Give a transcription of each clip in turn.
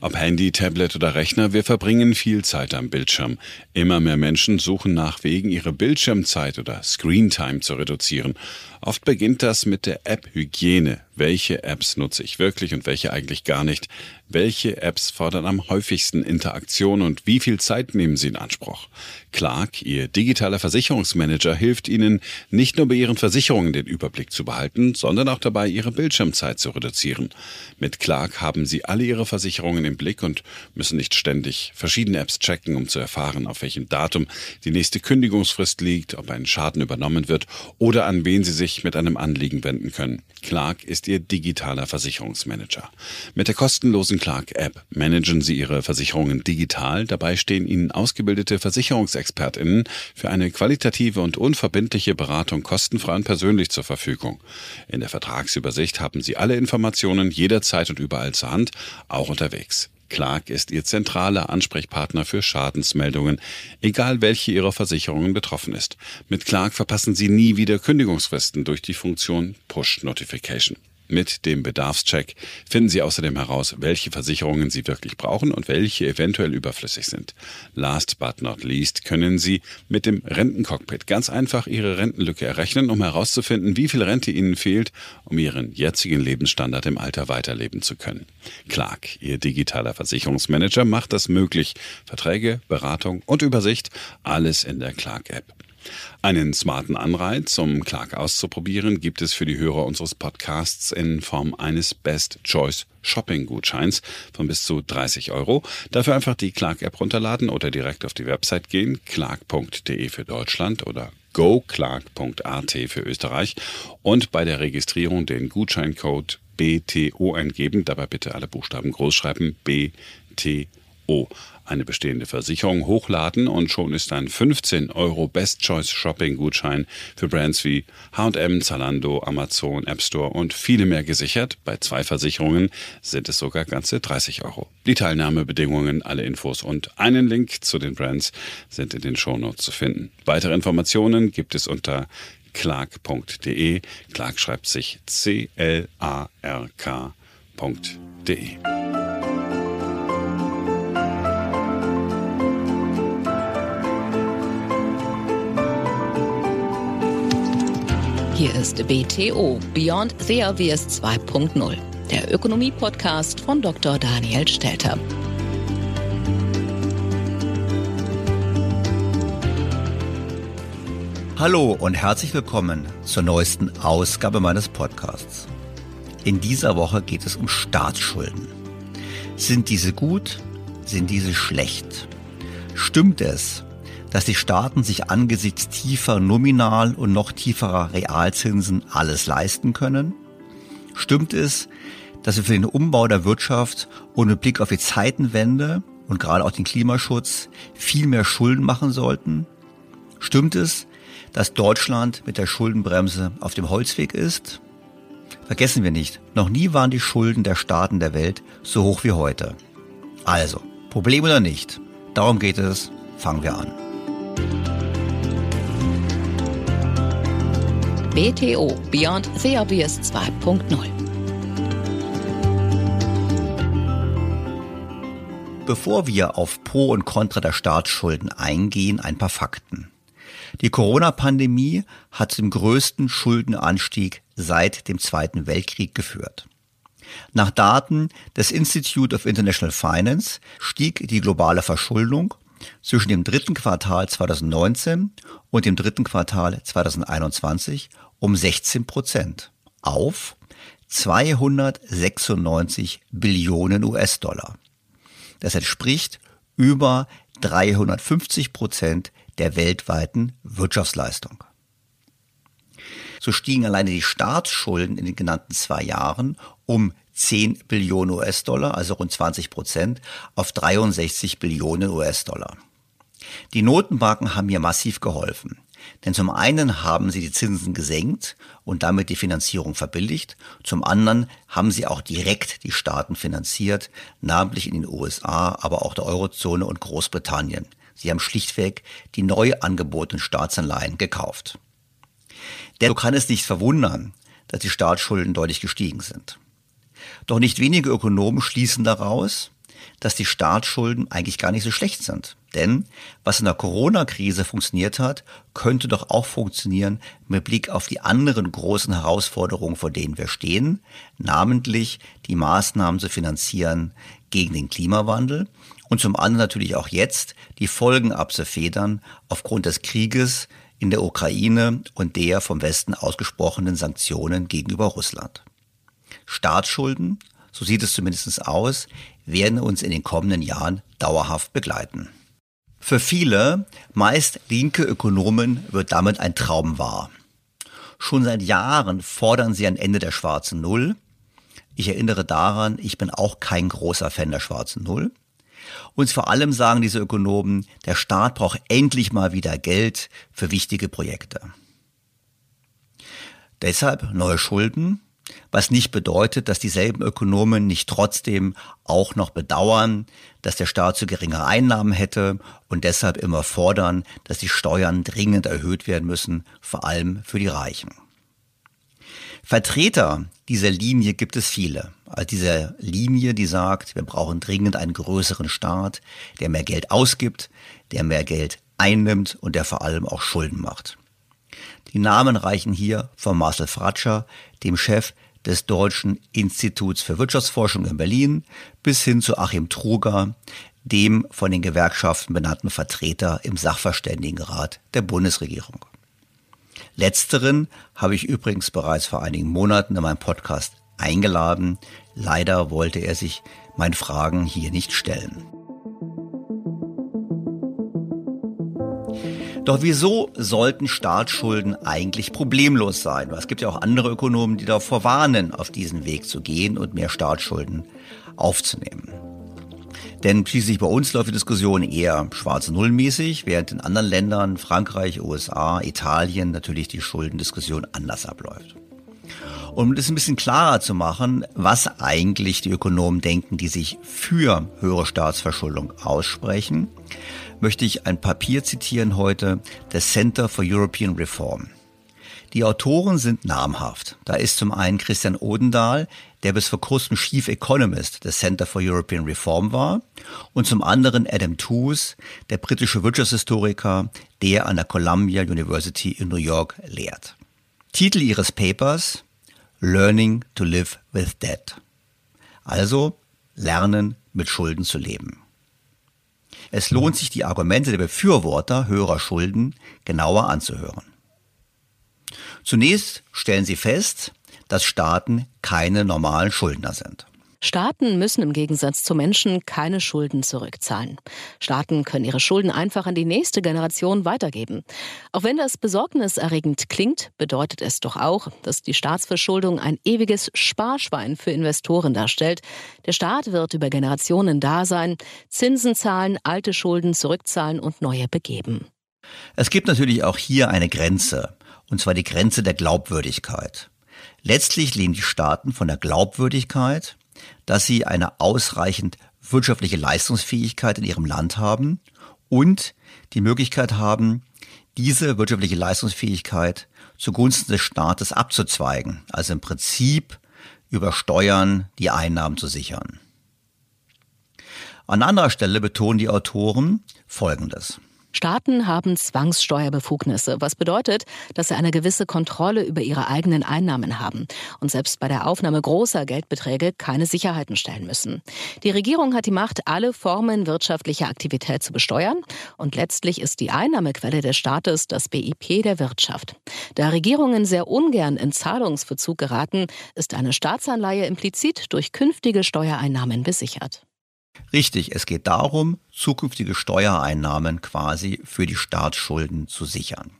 Ob Handy, Tablet oder Rechner, wir verbringen viel Zeit am Bildschirm. Immer mehr Menschen suchen nach Wegen, ihre Bildschirmzeit oder Screentime zu reduzieren. Oft beginnt das mit der App-Hygiene. Welche Apps nutze ich wirklich und welche eigentlich gar nicht? Welche Apps fordern am häufigsten Interaktion und wie viel Zeit nehmen sie in Anspruch? Clark, Ihr digitaler Versicherungsmanager, hilft Ihnen, nicht nur bei Ihren Versicherungen den Überblick zu behalten, sondern auch dabei, Ihre Bildschirmzeit zu reduzieren. Mit Clark haben Sie alle Ihre Versicherungen im Blick und müssen nicht ständig verschiedene Apps checken, um zu erfahren, auf welchem Datum die nächste Kündigungsfrist liegt, ob ein Schaden übernommen wird oder an wen Sie sich mit einem Anliegen wenden können. Clark ist Ihr digitaler Versicherungsmanager. Mit der kostenlosen Clark-App managen Sie Ihre Versicherungen digital. Dabei stehen Ihnen ausgebildete Versicherungsexpertinnen für eine qualitative und unverbindliche Beratung kostenfrei und persönlich zur Verfügung. In der Vertragsübersicht haben Sie alle Informationen jederzeit und überall zur Hand, auch unterwegs. Clark ist Ihr zentraler Ansprechpartner für Schadensmeldungen, egal welche Ihrer Versicherungen betroffen ist. Mit Clark verpassen Sie nie wieder Kündigungsfristen durch die Funktion Push Notification. Mit dem Bedarfscheck finden Sie außerdem heraus, welche Versicherungen Sie wirklich brauchen und welche eventuell überflüssig sind. Last but not least können Sie mit dem Rentencockpit ganz einfach Ihre Rentenlücke errechnen, um herauszufinden, wie viel Rente Ihnen fehlt, um Ihren jetzigen Lebensstandard im Alter weiterleben zu können. Clark, Ihr digitaler Versicherungsmanager, macht das möglich. Verträge, Beratung und Übersicht, alles in der Clark-App. Einen smarten Anreiz, um Clark auszuprobieren, gibt es für die Hörer unseres Podcasts in Form eines Best Choice Shopping-Gutscheins von bis zu 30 Euro. Dafür einfach die Clark-App runterladen oder direkt auf die Website gehen, clark.de für Deutschland oder goclark.at für Österreich und bei der Registrierung den Gutscheincode BTO eingeben. Dabei bitte alle Buchstaben groß schreiben. BTO. Eine bestehende Versicherung hochladen und schon ist ein 15 Euro Best Choice Shopping Gutschein für Brands wie H&M, Zalando, Amazon, App Store und viele mehr gesichert. Bei zwei Versicherungen sind es sogar ganze 30 Euro. Die Teilnahmebedingungen, alle Infos und einen Link zu den Brands sind in den Shownotes zu finden. Weitere Informationen gibt es unter clark.de. Clark schreibt sich C-L-A-R-K.de. Hier ist BTO Beyond the Obvious 2.0, der Ökonomie-Podcast von Dr. Daniel Stelter. Hallo und herzlich willkommen zur neuesten Ausgabe meines Podcasts. In dieser Woche geht es um Staatsschulden. Sind diese gut? Sind diese schlecht? Stimmt es, dass die Staaten sich angesichts tiefer Nominal- und noch tieferer Realzinsen alles leisten können? Stimmt es, dass wir für den Umbau der Wirtschaft mit Blick auf die Zeitenwende und gerade auch den Klimaschutz viel mehr Schulden machen sollten? Stimmt es, dass Deutschland mit der Schuldenbremse auf dem Holzweg ist? Vergessen wir nicht, noch nie waren die Schulden der Staaten der Welt so hoch wie heute. Also, Problem oder nicht? Darum geht es. Fangen wir an. BTO Beyond the Obvious 2.0 Bevor wir auf Pro und Contra der Staatsschulden eingehen, ein paar Fakten. Die Corona-Pandemie hat zum größten Schuldenanstieg seit dem Zweiten Weltkrieg geführt. Nach Daten des Institute of International Finance stieg die globale Verschuldung zwischen dem dritten Quartal 2019 und dem dritten Quartal 2021 um 16 Prozent auf 296 Billionen US-Dollar. Das entspricht über 350 Prozent der weltweiten Wirtschaftsleistung. So stiegen alleine die Staatsschulden in den genannten zwei Jahren um 10 Billionen US-Dollar, also rund 20 Prozent, auf 63 Billionen US-Dollar. Die Notenbanken haben hier massiv geholfen. Denn zum einen haben sie die Zinsen gesenkt und damit die Finanzierung verbilligt. Zum anderen haben sie auch direkt die Staaten finanziert, namentlich in den USA, aber auch der Eurozone und Großbritannien. Sie haben schlichtweg die neu angebotenen Staatsanleihen gekauft. Dennoch kann es nicht verwundern, dass die Staatsschulden deutlich gestiegen sind. Doch nicht wenige Ökonomen schließen daraus, dass die Staatsschulden eigentlich gar nicht so schlecht sind. Denn was in der Corona-Krise funktioniert hat, könnte doch auch funktionieren mit Blick auf die anderen großen Herausforderungen, vor denen wir stehen, namentlich die Maßnahmen zu finanzieren gegen den Klimawandel und zum anderen natürlich auch jetzt die Folgen abzufedern aufgrund des Krieges in der Ukraine und der vom Westen ausgesprochenen Sanktionen gegenüber Russland. Staatsschulden, so sieht es zumindest aus, werden uns in den kommenden Jahren dauerhaft begleiten. Für viele, meist linke Ökonomen, wird damit ein Traum wahr. Schon seit Jahren fordern sie ein Ende der schwarzen Null. Ich erinnere daran, ich bin auch kein großer Fan der schwarzen Null. Und vor allem sagen diese Ökonomen, der Staat braucht endlich mal wieder Geld für wichtige Projekte. Deshalb neue Schulden, was nicht bedeutet, dass dieselben Ökonomen nicht trotzdem auch noch bedauern, dass der Staat zu geringe Einnahmen hätte und deshalb immer fordern, dass die Steuern dringend erhöht werden müssen, vor allem für die Reichen. Vertreter dieser Linie gibt es viele. Also diese Linie, die sagt, wir brauchen dringend einen größeren Staat, der mehr Geld ausgibt, der mehr Geld einnimmt und der vor allem auch Schulden macht. Die Namen reichen hier von Marcel Fratscher, dem Chef des Deutschen Instituts für Wirtschaftsforschung in Berlin, bis hin zu Achim Truger, dem von den Gewerkschaften benannten Vertreter im Sachverständigenrat der Bundesregierung. Letzteren habe ich übrigens bereits vor einigen Monaten in meinem Podcast eingeladen. Leider wollte er sich meinen Fragen hier nicht stellen. Doch wieso sollten Staatsschulden eigentlich problemlos sein? Es gibt ja auch andere Ökonomen, die davor warnen, auf diesen Weg zu gehen und mehr Staatsschulden aufzunehmen. Denn schließlich bei uns läuft die Diskussion eher schwarz-null-mäßig, während in anderen Ländern, Frankreich, USA, Italien, natürlich die Schuldendiskussion anders abläuft. Um das ein bisschen klarer zu machen, was eigentlich die Ökonomen denken, die sich für höhere Staatsverschuldung aussprechen, möchte ich ein Papier zitieren heute des Center for European Reform. Die Autoren sind namhaft. Da ist zum einen Christian Odendahl, der bis vor kurzem Chief Economist des Center for European Reform war, und zum anderen Adam Tooze, der britische Wirtschaftshistoriker, der an der Columbia University in New York lehrt. Titel ihres Papers Learning to Live with Debt. Also lernen mit Schulden zu leben. Es lohnt sich, die Argumente der Befürworter höherer Schulden genauer anzuhören. Zunächst stellen sie fest, dass Staaten keine normalen Schuldner sind. Staaten müssen im Gegensatz zu Menschen keine Schulden zurückzahlen. Staaten können ihre Schulden einfach an die nächste Generation weitergeben. Auch wenn das besorgniserregend klingt, bedeutet es doch auch, dass die Staatsverschuldung ein ewiges Sparschwein für Investoren darstellt. Der Staat wird über Generationen da sein, Zinsen zahlen, alte Schulden zurückzahlen und neue begeben. Es gibt natürlich auch hier eine Grenze, und zwar die Grenze der Glaubwürdigkeit. Letztlich lehnen die Staaten von der Glaubwürdigkeit dass sie eine ausreichend wirtschaftliche Leistungsfähigkeit in ihrem Land haben und die Möglichkeit haben, diese wirtschaftliche Leistungsfähigkeit zugunsten des Staates abzuzweigen, also im Prinzip über Steuern die Einnahmen zu sichern. An anderer Stelle betonen die Autoren Folgendes. Staaten haben Zwangssteuerbefugnisse, was bedeutet, dass sie eine gewisse Kontrolle über ihre eigenen Einnahmen haben und selbst bei der Aufnahme großer Geldbeträge keine Sicherheiten stellen müssen. Die Regierung hat die Macht, alle Formen wirtschaftlicher Aktivität zu besteuern und letztlich ist die Einnahmequelle des Staates das BIP der Wirtschaft. Da Regierungen sehr ungern in Zahlungsverzug geraten, ist eine Staatsanleihe implizit durch künftige Steuereinnahmen besichert. Richtig, es geht darum, zukünftige Steuereinnahmen quasi für die Staatsschulden zu sichern.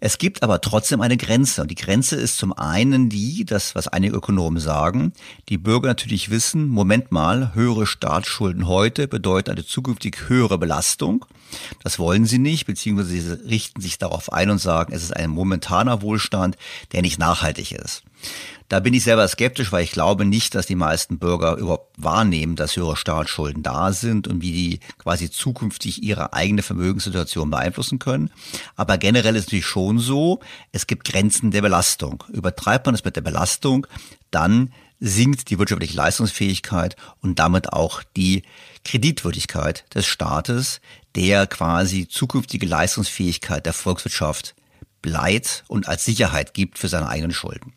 Es gibt aber trotzdem eine Grenze. Und die Grenze ist zum einen die, das, was einige Ökonomen sagen, die Bürger natürlich wissen, Moment mal, höhere Staatsschulden heute bedeuten eine zukünftig höhere Belastung. Das wollen sie nicht, beziehungsweise sie richten sich darauf ein und sagen, es ist ein momentaner Wohlstand, der nicht nachhaltig ist. Da bin ich selber skeptisch, weil ich glaube nicht, dass die meisten Bürger überhaupt wahrnehmen, dass höhere Staatsschulden da sind und wie die quasi zukünftig ihre eigene Vermögenssituation beeinflussen können. Aber generell ist es natürlich schon so, es gibt Grenzen der Belastung. Übertreibt man es mit der Belastung, dann sinkt die wirtschaftliche Leistungsfähigkeit und damit auch die Kreditwürdigkeit des Staates, der quasi zukünftige Leistungsfähigkeit der Volkswirtschaft bleibt und als Sicherheit gibt für seine eigenen Schulden.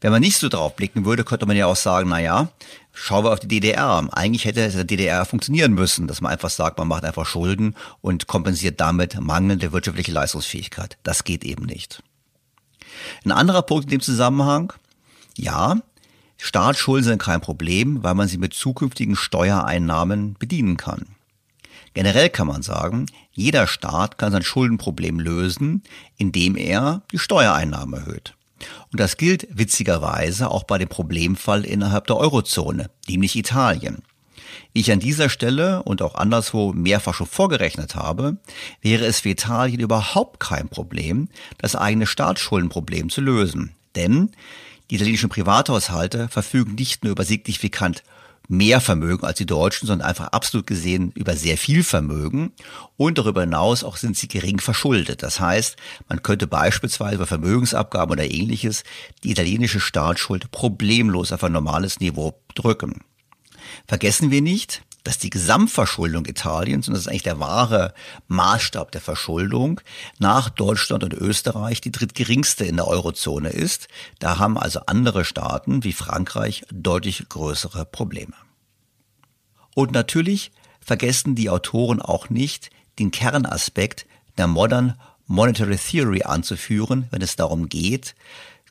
Wenn man nicht so drauf blicken würde, könnte man ja auch sagen, na ja, schauen wir auf die DDR. Eigentlich hätte der DDR funktionieren müssen, dass man einfach sagt, man macht einfach Schulden und kompensiert damit mangelnde wirtschaftliche Leistungsfähigkeit. Das geht eben nicht. Ein anderer Punkt in dem Zusammenhang, ja, Staatsschulden sind kein Problem, weil man sie mit zukünftigen Steuereinnahmen bedienen kann. Generell kann man sagen, jeder Staat kann sein Schuldenproblem lösen, indem er die Steuereinnahmen erhöht. Und das gilt witzigerweise auch bei dem Problemfall innerhalb der Eurozone, nämlich Italien. Wie ich an dieser Stelle und auch anderswo mehrfach schon vorgerechnet habe, wäre es für Italien überhaupt kein Problem, das eigene Staatsschuldenproblem zu lösen. Denn die italienischen Privathaushalte verfügen nicht nur über signifikant mehr Vermögen als die Deutschen, sondern einfach absolut gesehen über sehr viel Vermögen. Und darüber hinaus auch sind sie gering verschuldet. Das heißt, man könnte beispielsweise bei Vermögensabgaben oder ähnliches die italienische Staatsschuld problemlos auf ein normales Niveau drücken. Vergessen wir nicht, dass die Gesamtverschuldung Italiens, und das ist eigentlich der wahre Maßstab der Verschuldung, nach Deutschland und Österreich die drittgeringste in der Eurozone ist. Da haben also andere Staaten wie Frankreich deutlich größere Probleme. Und natürlich vergessen die Autoren auch nicht, den Kernaspekt der Modern Monetary Theory anzuführen, wenn es darum geht,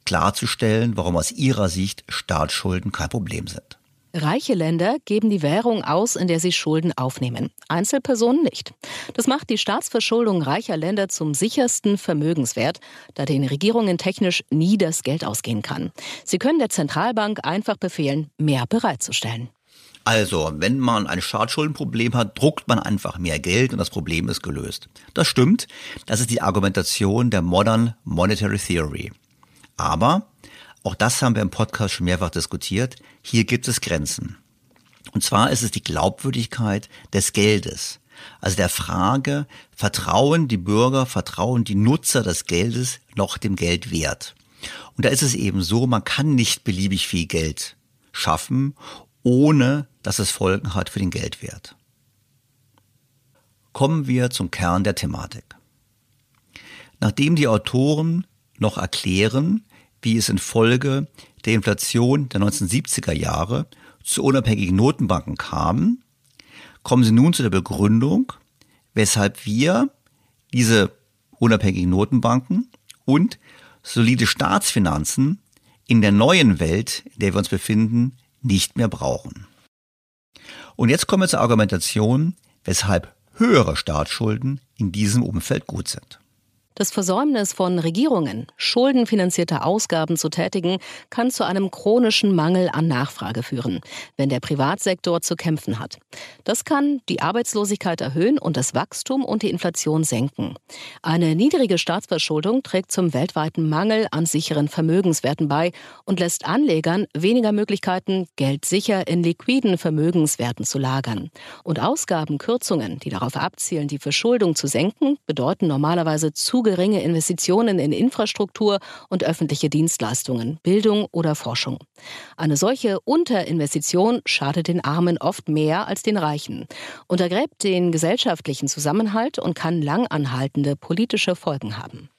klarzustellen, warum aus ihrer Sicht Staatsschulden kein Problem sind. Reiche Länder geben die Währung aus, in der sie Schulden aufnehmen. Einzelpersonen nicht. Das macht die Staatsverschuldung reicher Länder zum sichersten Vermögenswert, da den Regierungen technisch nie das Geld ausgehen kann. Sie können der Zentralbank einfach befehlen, mehr bereitzustellen. Also, wenn man ein Staatsschuldenproblem hat, druckt man einfach mehr Geld und das Problem ist gelöst. Das stimmt. Das ist die Argumentation der Modern Monetary Theory. Aber auch das haben wir im Podcast schon mehrfach diskutiert. Hier gibt es Grenzen. Und zwar ist es die Glaubwürdigkeit des Geldes. Also der Frage, vertrauen die Bürger, vertrauen die Nutzer des Geldes noch dem Geld wert? Und da ist es eben so, man kann nicht beliebig viel Geld schaffen, ohne dass es Folgen hat für den Geldwert. Kommen wir zum Kern der Thematik. Nachdem die Autoren noch erklären, wie es infolge der Inflation der 1970er Jahre zu unabhängigen Notenbanken kam, kommen sie nun zu der Begründung, weshalb wir diese unabhängigen Notenbanken und solide Staatsfinanzen in der neuen Welt, in der wir uns befinden, nicht mehr brauchen. Und jetzt kommen wir zur Argumentation, weshalb höhere Staatsschulden in diesem Umfeld gut sind. Das Versäumnis von Regierungen, schuldenfinanzierte Ausgaben zu tätigen, kann zu einem chronischen Mangel an Nachfrage führen, wenn der Privatsektor zu kämpfen hat. Das kann die Arbeitslosigkeit erhöhen und das Wachstum und die Inflation senken. Eine niedrige Staatsverschuldung trägt zum weltweiten Mangel an sicheren Vermögenswerten bei und lässt Anlegern weniger Möglichkeiten, Geld sicher in liquiden Vermögenswerten zu lagern. Und Ausgabenkürzungen, die darauf abzielen, die Verschuldung zu senken, bedeuten normalerweise zu geringe Investitionen in Infrastruktur und öffentliche Dienstleistungen, Bildung oder Forschung. Eine solche Unterinvestition schadet den Armen oft mehr als den Reichen, untergräbt den gesellschaftlichen Zusammenhalt und kann langanhaltende politische Folgen haben.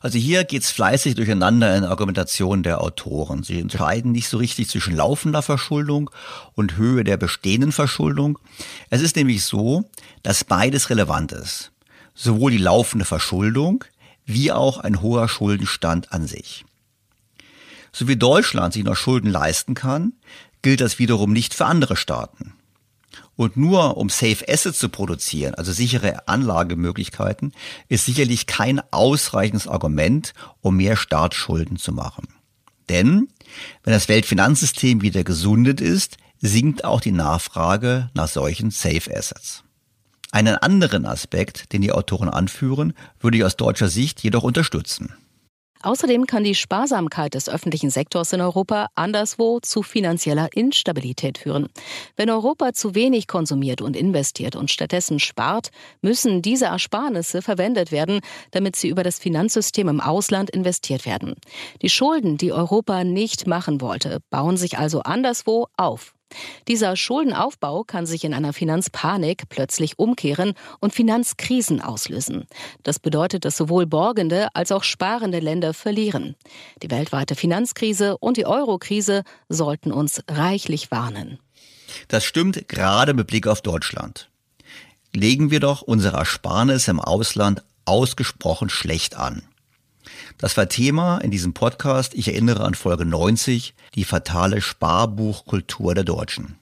Also hier geht's fleißig durcheinander in Argumentation der Autoren. Sie entscheiden nicht so richtig zwischen laufender Verschuldung und Höhe der bestehenden Verschuldung. Es ist nämlich so, dass beides relevant ist sowohl die laufende Verschuldung wie auch ein hoher Schuldenstand an sich. So wie Deutschland sich noch Schulden leisten kann, gilt das wiederum nicht für andere Staaten. Und nur um Safe Assets zu produzieren, also sichere Anlagemöglichkeiten, ist sicherlich kein ausreichendes Argument, um mehr Staatsschulden zu machen. Denn wenn das Weltfinanzsystem wieder gesundet ist, sinkt auch die Nachfrage nach solchen Safe Assets. Einen anderen Aspekt, den die Autoren anführen, würde ich aus deutscher Sicht jedoch unterstützen. Außerdem kann die Sparsamkeit des öffentlichen Sektors in Europa anderswo zu finanzieller Instabilität führen. Wenn Europa zu wenig konsumiert und investiert und stattdessen spart, müssen diese Ersparnisse verwendet werden, damit sie über das Finanzsystem im Ausland investiert werden. Die Schulden, die Europa nicht machen wollte, bauen sich also anderswo auf. Dieser Schuldenaufbau kann sich in einer Finanzpanik plötzlich umkehren und Finanzkrisen auslösen. Das bedeutet, dass sowohl borgende als auch sparende Länder verlieren. Die weltweite Finanzkrise und die Eurokrise sollten uns reichlich warnen. Das stimmt gerade mit Blick auf Deutschland. Legen wir doch unsere Ersparnisse im Ausland ausgesprochen schlecht an. Das war Thema in diesem Podcast. Ich erinnere an Folge 90, die fatale Sparbuchkultur der Deutschen.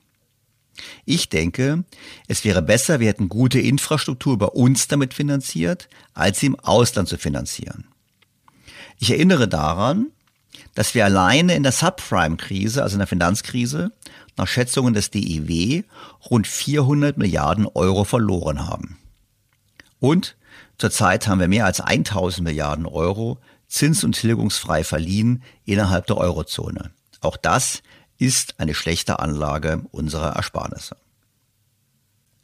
Ich denke, es wäre besser, wir hätten gute Infrastruktur bei uns damit finanziert, als sie im Ausland zu finanzieren. Ich erinnere daran, dass wir alleine in der Subprime-Krise, also in der Finanzkrise, nach Schätzungen des DIW rund 400 Milliarden Euro verloren haben. Und zurzeit haben wir mehr als 1000 Milliarden Euro zins- und tilgungsfrei verliehen innerhalb der Eurozone. Auch das ist eine schlechte Anlage unserer Ersparnisse.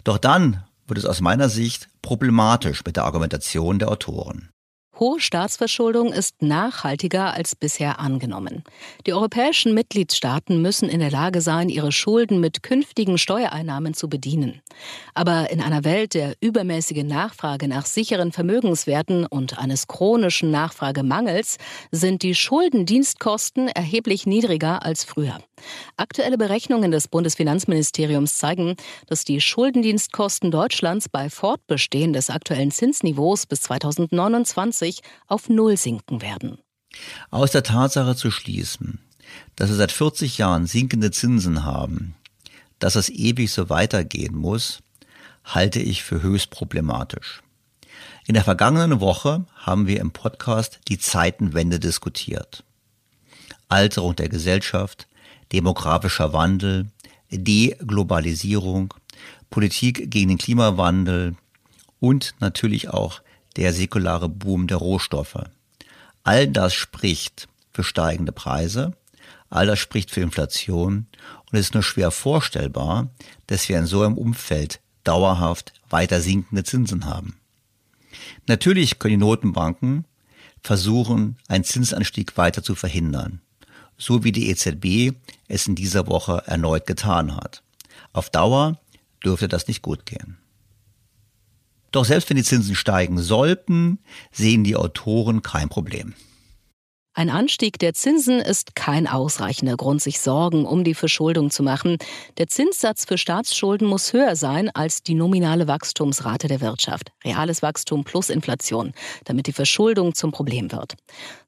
Doch dann wird es aus meiner Sicht problematisch mit der Argumentation der Autoren. Hohe Staatsverschuldung ist nachhaltiger als bisher angenommen. Die europäischen Mitgliedstaaten müssen in der Lage sein, ihre Schulden mit künftigen Steuereinnahmen zu bedienen. Aber in einer Welt der übermäßigen Nachfrage nach sicheren Vermögenswerten und eines chronischen Nachfragemangels sind die Schuldendienstkosten erheblich niedriger als früher. Aktuelle Berechnungen des Bundesfinanzministeriums zeigen, dass die Schuldendienstkosten Deutschlands bei Fortbestehen des aktuellen Zinsniveaus bis 2029 auf Null sinken werden. Aus der Tatsache zu schließen, dass wir seit 40 Jahren sinkende Zinsen haben, dass es ewig so weitergehen muss, halte ich für höchst problematisch. In der vergangenen Woche haben wir im Podcast die Zeitenwende diskutiert. Alterung der Gesellschaft, demografischer Wandel, Deglobalisierung, Politik gegen den Klimawandel und natürlich auch der säkulare Boom der Rohstoffe. All das spricht für steigende Preise, all das spricht für Inflation und es ist nur schwer vorstellbar, dass wir in so einem Umfeld dauerhaft weiter sinkende Zinsen haben. Natürlich können die Notenbanken versuchen, einen Zinsanstieg weiter zu verhindern, so wie die EZB es in dieser Woche erneut getan hat. Auf Dauer dürfte das nicht gut gehen. Doch selbst wenn die Zinsen steigen sollten, sehen die Autoren kein Problem. Ein Anstieg der Zinsen ist kein ausreichender Grund, sich Sorgen um die Verschuldung zu machen. Der Zinssatz für Staatsschulden muss höher sein als die nominale Wachstumsrate der Wirtschaft, reales Wachstum plus Inflation, damit die Verschuldung zum Problem wird.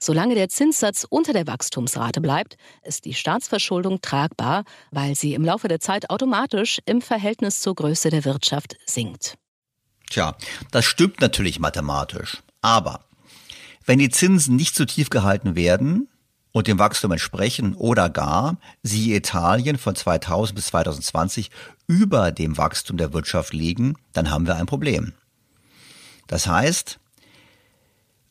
Solange der Zinssatz unter der Wachstumsrate bleibt, ist die Staatsverschuldung tragbar, weil sie im Laufe der Zeit automatisch im Verhältnis zur Größe der Wirtschaft sinkt. Tja, das stimmt natürlich mathematisch. Aber wenn die Zinsen nicht zu tief gehalten werden und dem Wachstum entsprechen oder gar, siehe Italien von 2000 bis 2020, über dem Wachstum der Wirtschaft liegen, dann haben wir ein Problem. Das heißt,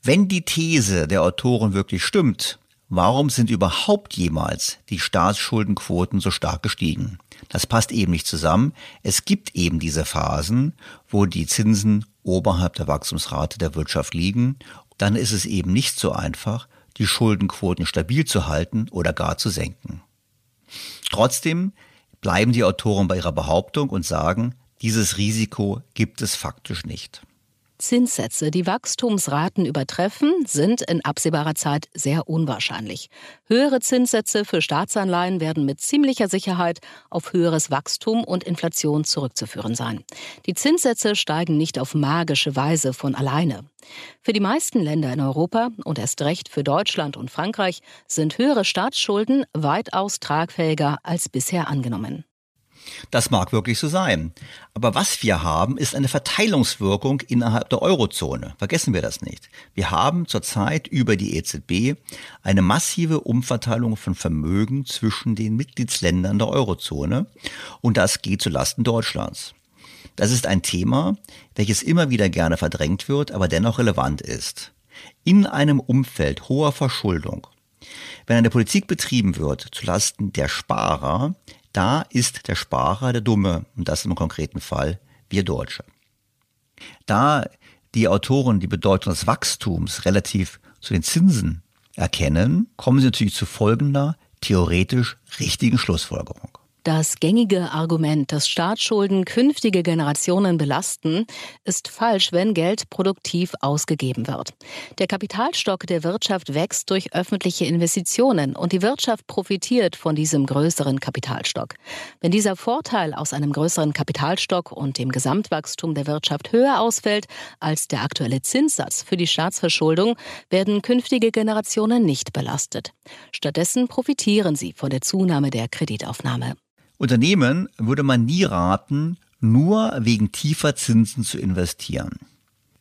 wenn die These der Autoren wirklich stimmt, warum sind überhaupt jemals die Staatsschuldenquoten so stark gestiegen? Das passt eben nicht zusammen. Es gibt eben diese Phasen, wo die Zinsen oberhalb der Wachstumsrate der Wirtschaft liegen dann ist es eben nicht so einfach, die Schuldenquoten stabil zu halten oder gar zu senken. Trotzdem bleiben die Autoren bei ihrer Behauptung und sagen, dieses Risiko gibt es faktisch nicht. Zinssätze, die Wachstumsraten übertreffen, sind in absehbarer Zeit sehr unwahrscheinlich. Höhere Zinssätze für Staatsanleihen werden mit ziemlicher Sicherheit auf höheres Wachstum und Inflation zurückzuführen sein. Die Zinssätze steigen nicht auf magische Weise von alleine. Für die meisten Länder in Europa und erst recht für Deutschland und Frankreich sind höhere Staatsschulden weitaus tragfähiger als bisher angenommen. Das mag wirklich so sein. Aber was wir haben, ist eine Verteilungswirkung innerhalb der Eurozone. Vergessen wir das nicht. Wir haben zurzeit über die EZB eine massive Umverteilung von Vermögen zwischen den Mitgliedsländern der Eurozone. Und das geht zulasten Deutschlands. Das ist ein Thema, welches immer wieder gerne verdrängt wird, aber dennoch relevant ist. In einem Umfeld hoher Verschuldung wenn eine Politik betrieben wird zulasten der Sparer, da ist der Sparer der Dumme und das im konkreten Fall wir Deutsche. Da die Autoren die Bedeutung des Wachstums relativ zu den Zinsen erkennen, kommen sie natürlich zu folgender theoretisch richtigen Schlussfolgerung. Das gängige Argument, dass Staatsschulden künftige Generationen belasten, ist falsch, wenn Geld produktiv ausgegeben wird. Der Kapitalstock der Wirtschaft wächst durch öffentliche Investitionen und die Wirtschaft profitiert von diesem größeren Kapitalstock. Wenn dieser Vorteil aus einem größeren Kapitalstock und dem Gesamtwachstum der Wirtschaft höher ausfällt als der aktuelle Zinssatz für die Staatsverschuldung, werden künftige Generationen nicht belastet. Stattdessen profitieren sie von der Zunahme der Kreditaufnahme. Unternehmen würde man nie raten, nur wegen tiefer Zinsen zu investieren.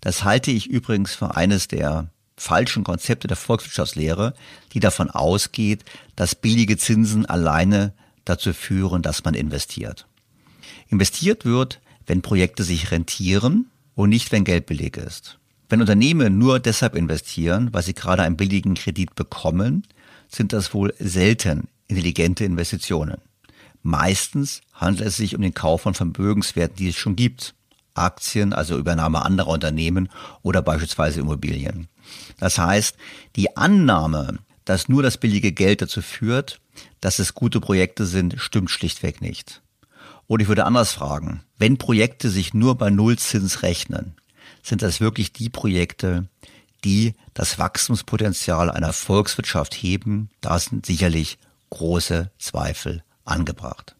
Das halte ich übrigens für eines der falschen Konzepte der Volkswirtschaftslehre, die davon ausgeht, dass billige Zinsen alleine dazu führen, dass man investiert. Investiert wird, wenn Projekte sich rentieren und nicht, wenn Geld billig ist. Wenn Unternehmen nur deshalb investieren, weil sie gerade einen billigen Kredit bekommen, sind das wohl selten intelligente Investitionen. Meistens handelt es sich um den Kauf von Vermögenswerten, die es schon gibt. Aktien, also Übernahme anderer Unternehmen oder beispielsweise Immobilien. Das heißt, die Annahme, dass nur das billige Geld dazu führt, dass es gute Projekte sind, stimmt schlichtweg nicht. Oder ich würde anders fragen, wenn Projekte sich nur bei Nullzins rechnen, sind das wirklich die Projekte, die das Wachstumspotenzial einer Volkswirtschaft heben? Da sind sicherlich große Zweifel angebracht.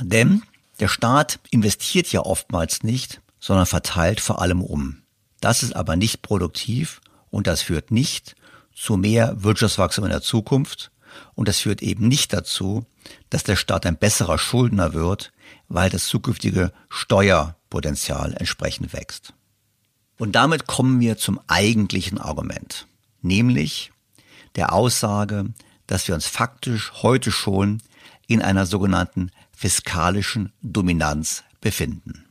Denn der Staat investiert ja oftmals nicht, sondern verteilt vor allem um. Das ist aber nicht produktiv und das führt nicht zu mehr Wirtschaftswachstum in der Zukunft und das führt eben nicht dazu, dass der Staat ein besserer Schuldner wird, weil das zukünftige Steuerpotenzial entsprechend wächst. Und damit kommen wir zum eigentlichen Argument, nämlich der Aussage, dass wir uns faktisch heute schon in einer sogenannten fiskalischen Dominanz befinden.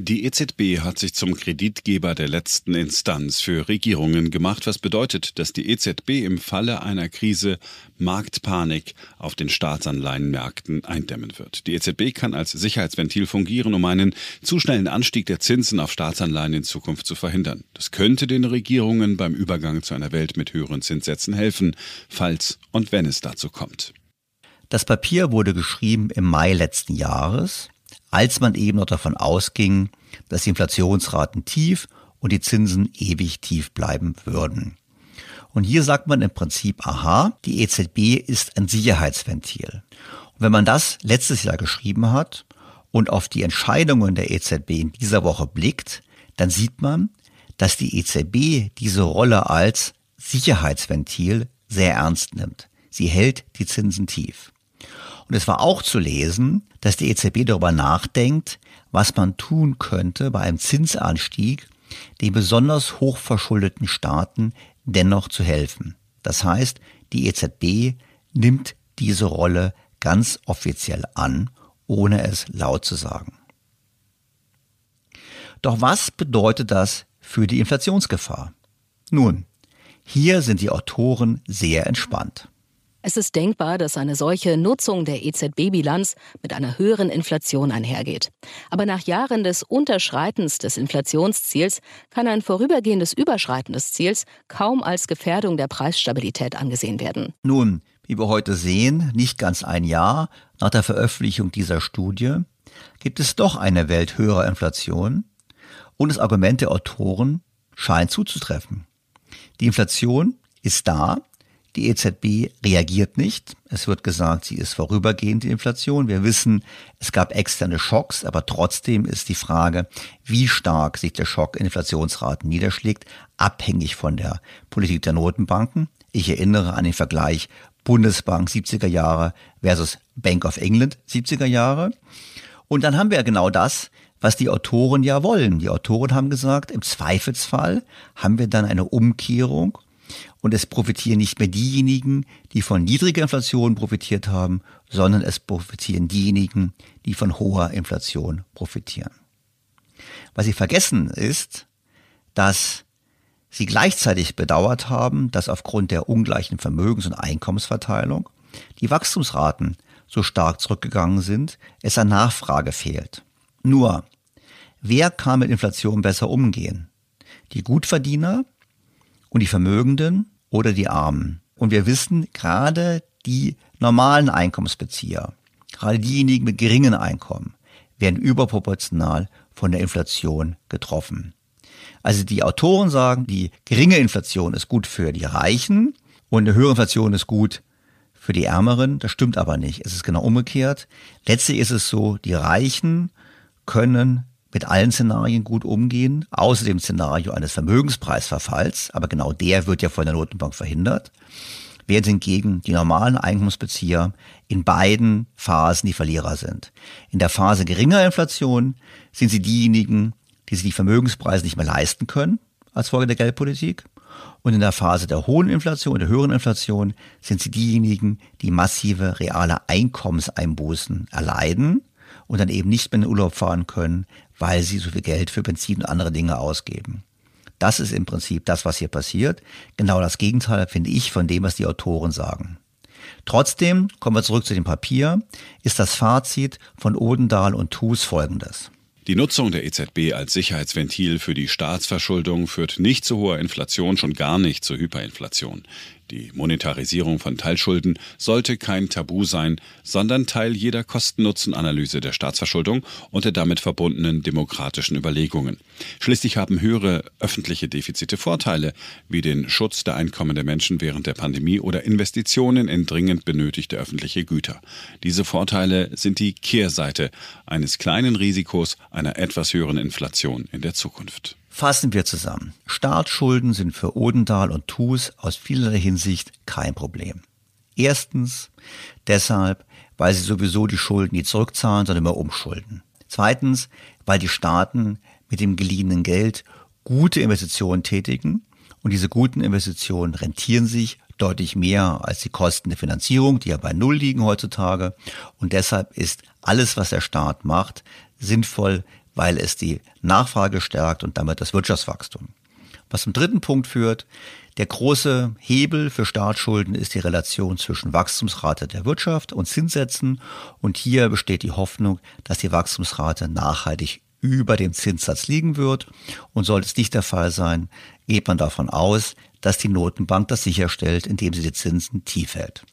Die EZB hat sich zum Kreditgeber der letzten Instanz für Regierungen gemacht, was bedeutet, dass die EZB im Falle einer Krise Marktpanik auf den Staatsanleihenmärkten eindämmen wird. Die EZB kann als Sicherheitsventil fungieren, um einen zu schnellen Anstieg der Zinsen auf Staatsanleihen in Zukunft zu verhindern. Das könnte den Regierungen beim Übergang zu einer Welt mit höheren Zinssätzen helfen, falls und wenn es dazu kommt. Das Papier wurde geschrieben im Mai letzten Jahres als man eben noch davon ausging, dass die Inflationsraten tief und die Zinsen ewig tief bleiben würden. Und hier sagt man im Prinzip, aha, die EZB ist ein Sicherheitsventil. Und wenn man das letztes Jahr geschrieben hat und auf die Entscheidungen der EZB in dieser Woche blickt, dann sieht man, dass die EZB diese Rolle als Sicherheitsventil sehr ernst nimmt. Sie hält die Zinsen tief. Und es war auch zu lesen, dass die EZB darüber nachdenkt, was man tun könnte bei einem Zinsanstieg, den besonders hochverschuldeten Staaten dennoch zu helfen. Das heißt, die EZB nimmt diese Rolle ganz offiziell an, ohne es laut zu sagen. Doch was bedeutet das für die Inflationsgefahr? Nun, hier sind die Autoren sehr entspannt. Es ist denkbar, dass eine solche Nutzung der EZB-Bilanz mit einer höheren Inflation einhergeht. Aber nach Jahren des Unterschreitens des Inflationsziels kann ein vorübergehendes Überschreiten des Ziels kaum als Gefährdung der Preisstabilität angesehen werden. Nun, wie wir heute sehen, nicht ganz ein Jahr nach der Veröffentlichung dieser Studie, gibt es doch eine Welt höherer Inflation und das Argument der Autoren scheint zuzutreffen. Die Inflation ist da, die EZB reagiert nicht. Es wird gesagt, sie ist vorübergehend, die Inflation. Wir wissen, es gab externe Schocks, aber trotzdem ist die Frage, wie stark sich der Schock in Inflationsraten niederschlägt, abhängig von der Politik der Notenbanken. Ich erinnere an den Vergleich Bundesbank 70er Jahre versus Bank of England 70er Jahre. Und dann haben wir genau das, was die Autoren ja wollen. Die Autoren haben gesagt, im Zweifelsfall haben wir dann eine Umkehrung und es profitieren nicht mehr diejenigen, die von niedriger Inflation profitiert haben, sondern es profitieren diejenigen, die von hoher Inflation profitieren. Was sie vergessen ist, dass sie gleichzeitig bedauert haben, dass aufgrund der ungleichen Vermögens- und Einkommensverteilung die Wachstumsraten so stark zurückgegangen sind, es an Nachfrage fehlt. Nur, wer kann mit Inflation besser umgehen? Die Gutverdiener, und die Vermögenden oder die Armen. Und wir wissen, gerade die normalen Einkommensbezieher, gerade diejenigen mit geringen Einkommen, werden überproportional von der Inflation getroffen. Also die Autoren sagen, die geringe Inflation ist gut für die Reichen und eine höhere Inflation ist gut für die Ärmeren. Das stimmt aber nicht. Es ist genau umgekehrt. Letztlich ist es so, die Reichen können mit allen Szenarien gut umgehen, außer dem Szenario eines Vermögenspreisverfalls, aber genau der wird ja von der Notenbank verhindert, während hingegen die normalen Einkommensbezieher in beiden Phasen die Verlierer sind. In der Phase geringer Inflation sind sie diejenigen, die sich die Vermögenspreise nicht mehr leisten können als Folge der Geldpolitik. Und in der Phase der hohen Inflation, der höheren Inflation, sind sie diejenigen, die massive reale Einkommenseinbußen erleiden und dann eben nicht mehr in den Urlaub fahren können, weil sie so viel Geld für Benzin und andere Dinge ausgeben. Das ist im Prinzip das, was hier passiert. Genau das Gegenteil finde ich von dem, was die Autoren sagen. Trotzdem, kommen wir zurück zu dem Papier, ist das Fazit von Odendahl und Thus folgendes. Die Nutzung der EZB als Sicherheitsventil für die Staatsverschuldung führt nicht zu hoher Inflation, schon gar nicht zur Hyperinflation. Die Monetarisierung von Teilschulden sollte kein Tabu sein, sondern Teil jeder Kosten-Nutzen-Analyse der Staatsverschuldung und der damit verbundenen demokratischen Überlegungen. Schließlich haben höhere öffentliche Defizite Vorteile, wie den Schutz der Einkommen der Menschen während der Pandemie oder Investitionen in dringend benötigte öffentliche Güter. Diese Vorteile sind die Kehrseite eines kleinen Risikos einer etwas höheren Inflation in der Zukunft. Fassen wir zusammen. Staatsschulden sind für Odendahl und Thus aus vielerlei Hinsicht kein Problem. Erstens deshalb, weil sie sowieso die Schulden nie zurückzahlen, sondern immer umschulden. Zweitens, weil die Staaten mit dem geliehenen Geld gute Investitionen tätigen und diese guten Investitionen rentieren sich deutlich mehr als die Kosten der Finanzierung, die ja bei Null liegen heutzutage. Und deshalb ist alles, was der Staat macht, sinnvoll, weil es die Nachfrage stärkt und damit das Wirtschaftswachstum. Was zum dritten Punkt führt, der große Hebel für Staatsschulden ist die Relation zwischen Wachstumsrate der Wirtschaft und Zinssätzen. Und hier besteht die Hoffnung, dass die Wachstumsrate nachhaltig über dem Zinssatz liegen wird. Und sollte es nicht der Fall sein, geht man davon aus, dass die Notenbank das sicherstellt, indem sie die Zinsen tief hält.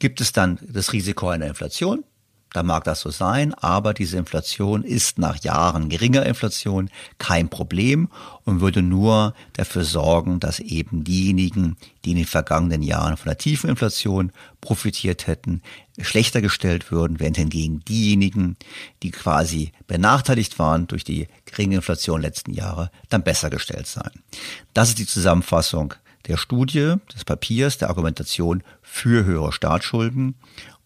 Gibt es dann das Risiko einer Inflation? Da mag das so sein, aber diese Inflation ist nach Jahren geringer Inflation kein Problem und würde nur dafür sorgen, dass eben diejenigen, die in den vergangenen Jahren von der tiefen Inflation profitiert hätten, schlechter gestellt würden, während hingegen diejenigen, die quasi benachteiligt waren durch die geringe Inflation letzten Jahre, dann besser gestellt seien. Das ist die Zusammenfassung der Studie, des Papiers, der Argumentation für höhere Staatsschulden.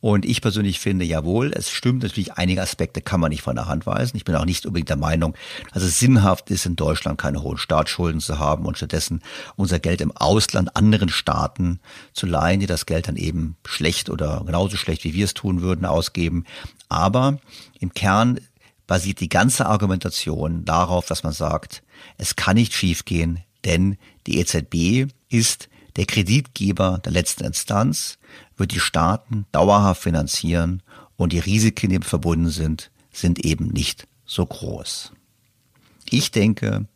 Und ich persönlich finde, jawohl, es stimmt natürlich, einige Aspekte kann man nicht von der Hand weisen. Ich bin auch nicht unbedingt der Meinung, dass es sinnhaft ist, in Deutschland keine hohen Staatsschulden zu haben und stattdessen unser Geld im Ausland anderen Staaten zu leihen, die das Geld dann eben schlecht oder genauso schlecht, wie wir es tun würden, ausgeben. Aber im Kern basiert die ganze Argumentation darauf, dass man sagt, es kann nicht schiefgehen, denn die EZB ist der Kreditgeber der letzten Instanz wird die Staaten dauerhaft finanzieren und die Risiken, die verbunden sind, sind eben nicht so groß. Ich denke,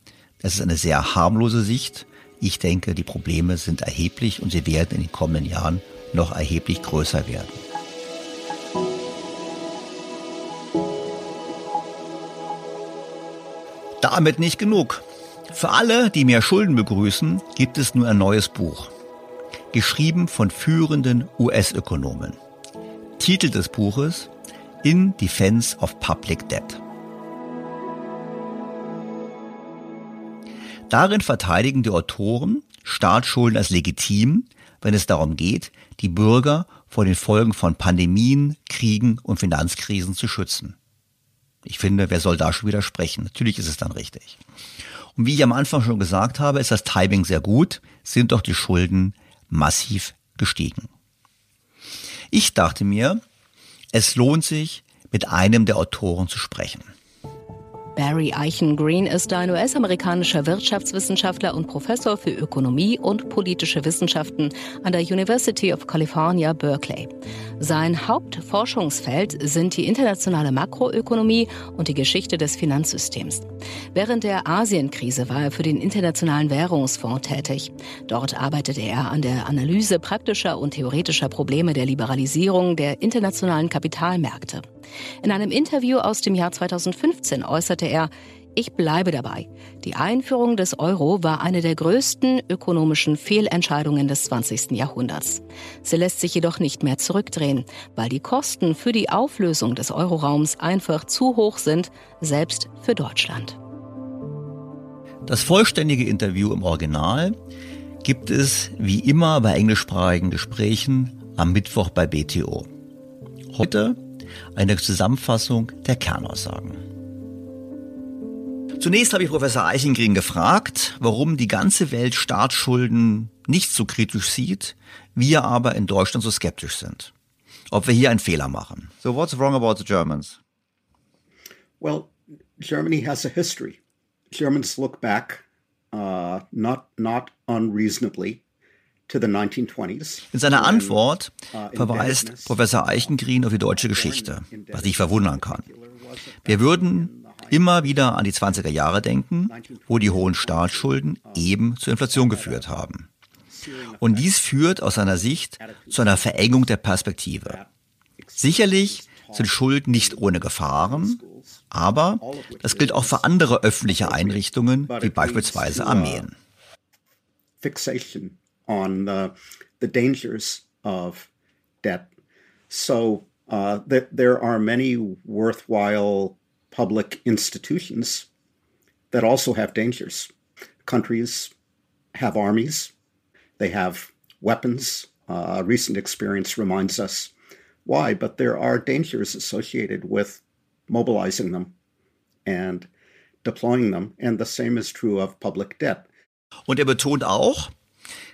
das ist eine sehr harmlose Sicht. Ich denke, die Probleme sind erheblich und sie werden in den kommenden Jahren noch erheblich größer werden. Damit nicht genug. Für alle, die mehr Schulden begrüßen, gibt es nur ein neues Buch geschrieben von führenden US-Ökonomen. Titel des Buches In Defense of Public Debt. Darin verteidigen die Autoren Staatsschulden als legitim, wenn es darum geht, die Bürger vor den Folgen von Pandemien, Kriegen und Finanzkrisen zu schützen. Ich finde, wer soll da schon widersprechen? Natürlich ist es dann richtig. Und wie ich am Anfang schon gesagt habe, ist das Timing sehr gut, sind doch die Schulden massiv gestiegen. Ich dachte mir, es lohnt sich, mit einem der Autoren zu sprechen. Barry Eichengreen ist ein US-amerikanischer Wirtschaftswissenschaftler und Professor für Ökonomie und politische Wissenschaften an der University of California, Berkeley. Sein Hauptforschungsfeld sind die internationale Makroökonomie und die Geschichte des Finanzsystems. Während der Asienkrise war er für den Internationalen Währungsfonds tätig. Dort arbeitete er an der Analyse praktischer und theoretischer Probleme der Liberalisierung der internationalen Kapitalmärkte. In einem Interview aus dem Jahr 2015 äußerte er, ich bleibe dabei. Die Einführung des Euro war eine der größten ökonomischen Fehlentscheidungen des 20. Jahrhunderts. Sie lässt sich jedoch nicht mehr zurückdrehen, weil die Kosten für die Auflösung des Euroraums einfach zu hoch sind, selbst für Deutschland. Das vollständige Interview im Original gibt es wie immer bei englischsprachigen Gesprächen am Mittwoch bei BTO. Heute eine Zusammenfassung der Kernaussagen. Zunächst habe ich Professor Eichengren gefragt, warum die ganze Welt Staatsschulden nicht so kritisch sieht, wir aber in Deutschland so skeptisch sind. Ob wir hier einen Fehler machen. So what's wrong about the Germans? Well, Germany has a history. Germans look back uh, not not unreasonably in seiner Antwort uh, verweist Professor Eichengreen auf die deutsche Geschichte, was ich verwundern kann. Wir würden immer wieder an die 20er Jahre denken, wo die hohen Staatsschulden eben zur Inflation geführt haben. Und dies führt aus seiner Sicht zu einer Verengung der Perspektive. Sicherlich sind Schulden nicht ohne Gefahren, aber das gilt auch für andere öffentliche Einrichtungen, wie beispielsweise Armeen. Fixation on uh, the dangers of debt. So uh, th- there are many worthwhile public institutions that also have dangers. Countries have armies, they have weapons. Uh, recent experience reminds us why, but there are dangers associated with mobilizing them and deploying them. And the same is true of public debt. Und er betont auch,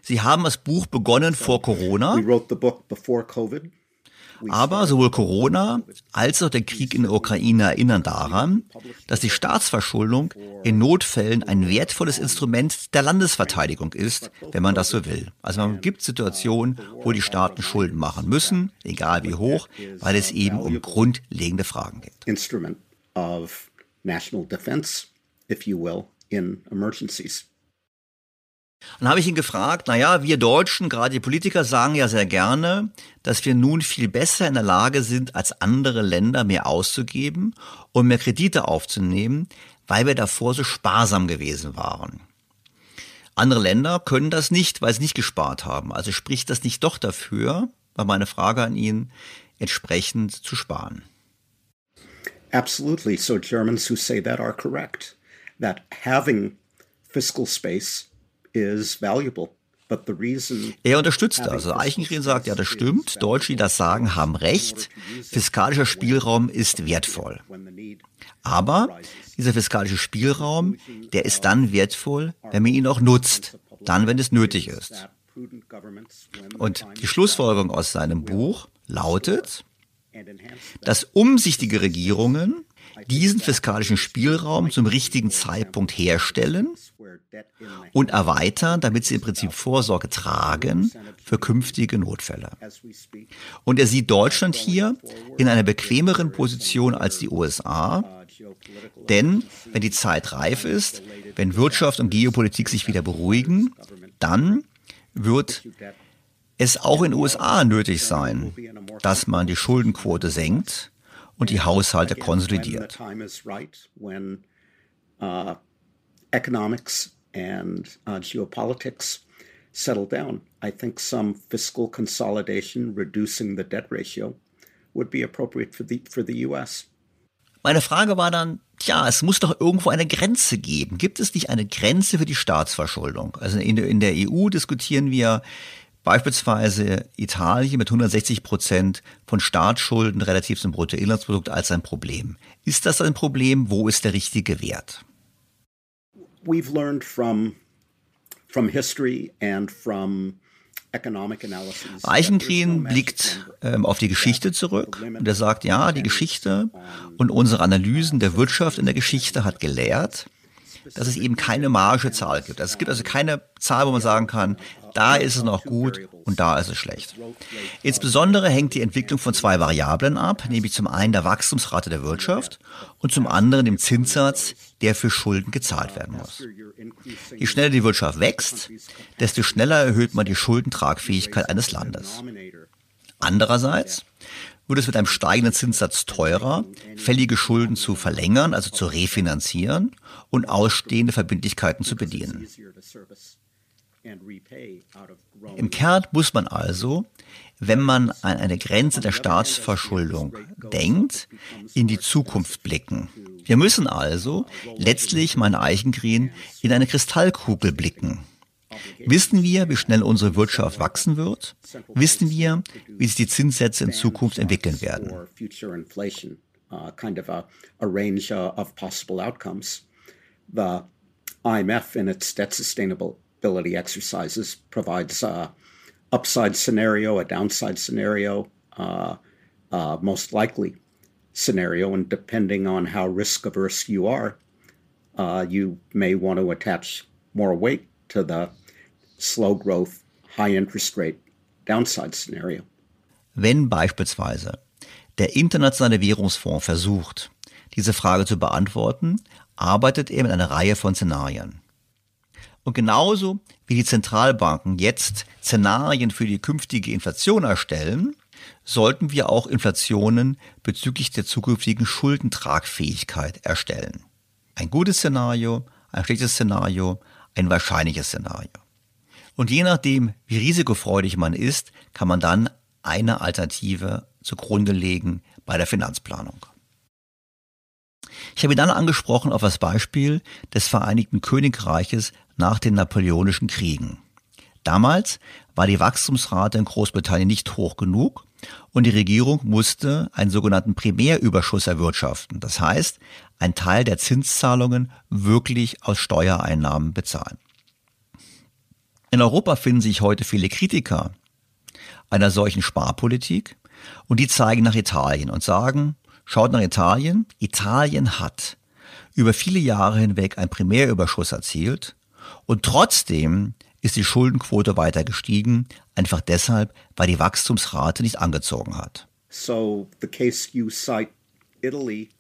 Sie haben das Buch begonnen vor Corona. We wrote the book before COVID. Aber sowohl Corona als auch der Krieg in der Ukraine erinnern daran, dass die Staatsverschuldung in Notfällen ein wertvolles Instrument der Landesverteidigung ist, wenn man das so will. Also man gibt Situationen, wo die Staaten Schulden machen müssen, egal wie hoch, weil es eben um grundlegende Fragen geht. Instrument of national defense, if you will, in emergencies. Dann habe ich ihn gefragt, naja, wir Deutschen, gerade die Politiker, sagen ja sehr gerne, dass wir nun viel besser in der Lage sind, als andere Länder mehr auszugeben und mehr Kredite aufzunehmen, weil wir davor so sparsam gewesen waren. Andere Länder können das nicht, weil sie nicht gespart haben. Also spricht das nicht doch dafür, war meine Frage an ihn, entsprechend zu sparen. Absolutely. So Germans who say that are correct. That having fiscal space Er unterstützt das. Also Eichengren sagt, ja, das stimmt. Deutsche, die das sagen, haben recht. Fiskalischer Spielraum ist wertvoll. Aber dieser fiskalische Spielraum, der ist dann wertvoll, wenn man ihn auch nutzt. Dann, wenn es nötig ist. Und die Schlussfolgerung aus seinem Buch lautet, dass umsichtige Regierungen diesen fiskalischen Spielraum zum richtigen Zeitpunkt herstellen und erweitern, damit sie im Prinzip Vorsorge tragen für künftige Notfälle. Und er sieht Deutschland hier in einer bequemeren Position als die USA, denn wenn die Zeit reif ist, wenn Wirtschaft und Geopolitik sich wieder beruhigen, dann wird es auch in den USA nötig sein, dass man die Schuldenquote senkt und die Haushalte konsolidiert. uh, Economics and uh, geopolitics settle down. I think some fiscal consolidation, reducing the debt ratio, would be appropriate for the for the U.S. Meine Frage war dann, tja, es muss doch irgendwo eine Grenze geben. Gibt es nicht eine Grenze für die Staatsverschuldung? Also in in der EU diskutieren wir beispielsweise Italien mit 160 Prozent von Staatsschulden relativ zum Bruttoinlandsprodukt als ein Problem. Ist das ein Problem? Wo ist der richtige Wert? We've learned from from history and from Eichenkren blickt ähm, auf die Geschichte zurück und er sagt, ja, die Geschichte und unsere Analysen der Wirtschaft in der Geschichte hat gelehrt, dass es eben keine magische Zahl gibt. Also es gibt also keine Zahl, wo man sagen kann, da ist es noch gut und da ist es schlecht. Insbesondere hängt die Entwicklung von zwei Variablen ab, nämlich zum einen der Wachstumsrate der Wirtschaft und zum anderen dem Zinssatz, der für Schulden gezahlt werden muss. Je schneller die Wirtschaft wächst, desto schneller erhöht man die Schuldentragfähigkeit eines Landes. Andererseits wird es mit einem steigenden Zinssatz teurer, fällige Schulden zu verlängern, also zu refinanzieren und ausstehende Verbindlichkeiten zu bedienen. Im Kern muss man also, wenn man an eine Grenze der Staatsverschuldung denkt, in die Zukunft blicken. Wir müssen also letztlich, mein Eichengren, in eine Kristallkugel blicken. Wissen wir, wie schnell unsere Wirtschaft wachsen wird? Wissen wir, wie sich die Zinssätze in Zukunft entwickeln werden? Kind of a range of possible outcomes. The IMF in its debt sustainability exercises provides a upside scenario, a downside scenario, uh, uh, most likely scenario, and depending on how risk averse you are, uh, you may want to attach more weight to the slow growth, high interest rate downside scenario. Wenn beispielsweise der Internationale Währungsfonds versucht, diese Frage zu beantworten, arbeitet er mit einer Reihe von Szenarien. Und genauso wie die Zentralbanken jetzt Szenarien für die künftige Inflation erstellen, sollten wir auch Inflationen bezüglich der zukünftigen Schuldentragfähigkeit erstellen. Ein gutes Szenario, ein schlechtes Szenario, ein wahrscheinliches Szenario. Und je nachdem, wie risikofreudig man ist, kann man dann eine Alternative zugrunde legen bei der Finanzplanung. Ich habe dann angesprochen auf das Beispiel des Vereinigten Königreiches nach den Napoleonischen Kriegen. Damals war die Wachstumsrate in Großbritannien nicht hoch genug und die Regierung musste einen sogenannten Primärüberschuss erwirtschaften. Das heißt, ein Teil der Zinszahlungen wirklich aus Steuereinnahmen bezahlen. In Europa finden sich heute viele Kritiker einer solchen Sparpolitik und die zeigen nach Italien und sagen, schaut nach Italien, Italien hat über viele Jahre hinweg einen Primärüberschuss erzielt und trotzdem ist die Schuldenquote weiter gestiegen, einfach deshalb, weil die Wachstumsrate nicht angezogen hat. So the case you cite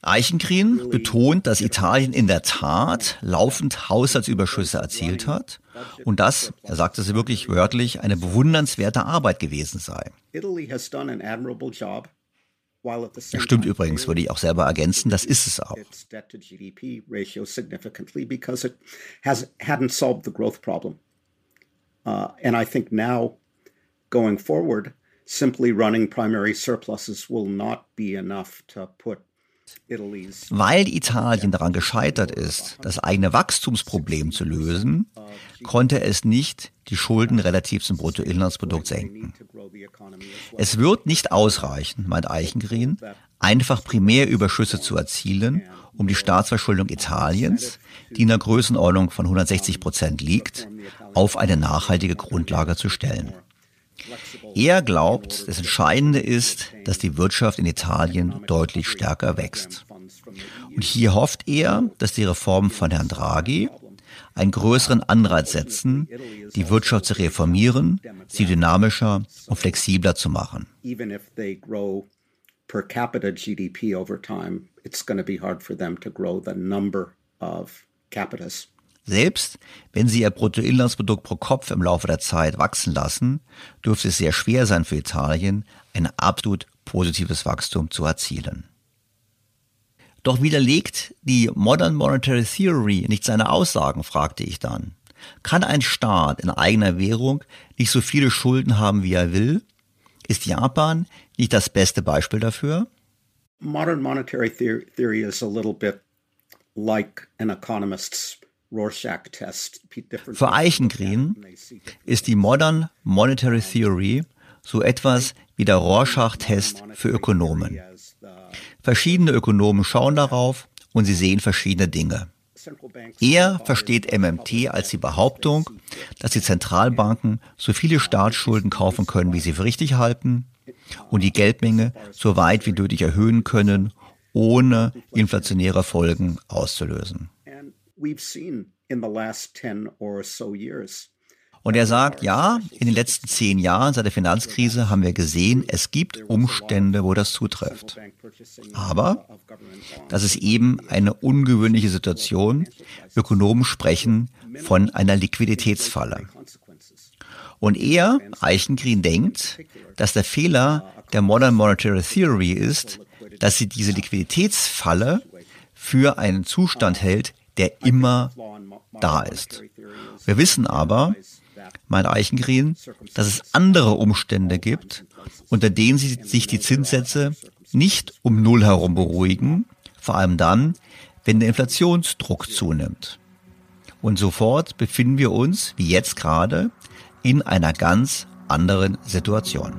Eichengreen betont, dass Italien in der Tat laufend Haushaltsüberschüsse erzielt hat und dass, er sagte es wirklich wörtlich, eine bewundernswerte Arbeit gewesen sei. Das stimmt übrigens, würde ich auch selber ergänzen, das ist es auch. Uh, and I think now, going forward, simply running primary surpluses will not be enough to put weil Italien daran gescheitert ist, das eigene Wachstumsproblem zu lösen, konnte es nicht die Schulden relativ zum Bruttoinlandsprodukt senken. Es wird nicht ausreichen, meint Eichengreen, einfach Primärüberschüsse zu erzielen, um die Staatsverschuldung Italiens, die in der Größenordnung von 160 Prozent liegt, auf eine nachhaltige Grundlage zu stellen. Er glaubt, das Entscheidende ist, dass die Wirtschaft in Italien deutlich stärker wächst. Und hier hofft er, dass die Reformen von Herrn Draghi einen größeren Anreiz setzen, die Wirtschaft zu reformieren, sie dynamischer und flexibler zu machen. per capita GDP over time, it's going to be hard for them to grow the number of capitas. Selbst wenn sie ihr Bruttoinlandsprodukt pro Kopf im Laufe der Zeit wachsen lassen, dürfte es sehr schwer sein für Italien, ein absolut positives Wachstum zu erzielen. Doch widerlegt die Modern Monetary Theory nicht seine Aussagen, fragte ich dann. Kann ein Staat in eigener Währung nicht so viele Schulden haben, wie er will? Ist Japan nicht das beste Beispiel dafür? Modern monetary theory is a little bit like an economist's für Eichengreen ist die Modern Monetary Theory so etwas wie der Rorschach-Test für Ökonomen. Verschiedene Ökonomen schauen darauf und sie sehen verschiedene Dinge. Er versteht MMT als die Behauptung, dass die Zentralbanken so viele Staatsschulden kaufen können, wie sie für richtig halten und die Geldmenge so weit wie nötig erhöhen können, ohne inflationäre Folgen auszulösen we've seen in the last 10 or so years. Und er sagt, ja, in den letzten zehn Jahren seit der Finanzkrise haben wir gesehen, es gibt Umstände, wo das zutrifft. Aber das ist eben eine ungewöhnliche Situation. Ökonomen sprechen von einer Liquiditätsfalle. Und er, Eichengreen, denkt, dass der Fehler der Modern Monetary Theory ist, dass sie diese Liquiditätsfalle für einen Zustand hält, der immer da ist. Wir wissen aber, mein Eichengreen, dass es andere Umstände gibt, unter denen sich die Zinssätze nicht um Null herum beruhigen, vor allem dann, wenn der Inflationsdruck zunimmt. Und sofort befinden wir uns, wie jetzt gerade, in einer ganz anderen Situation.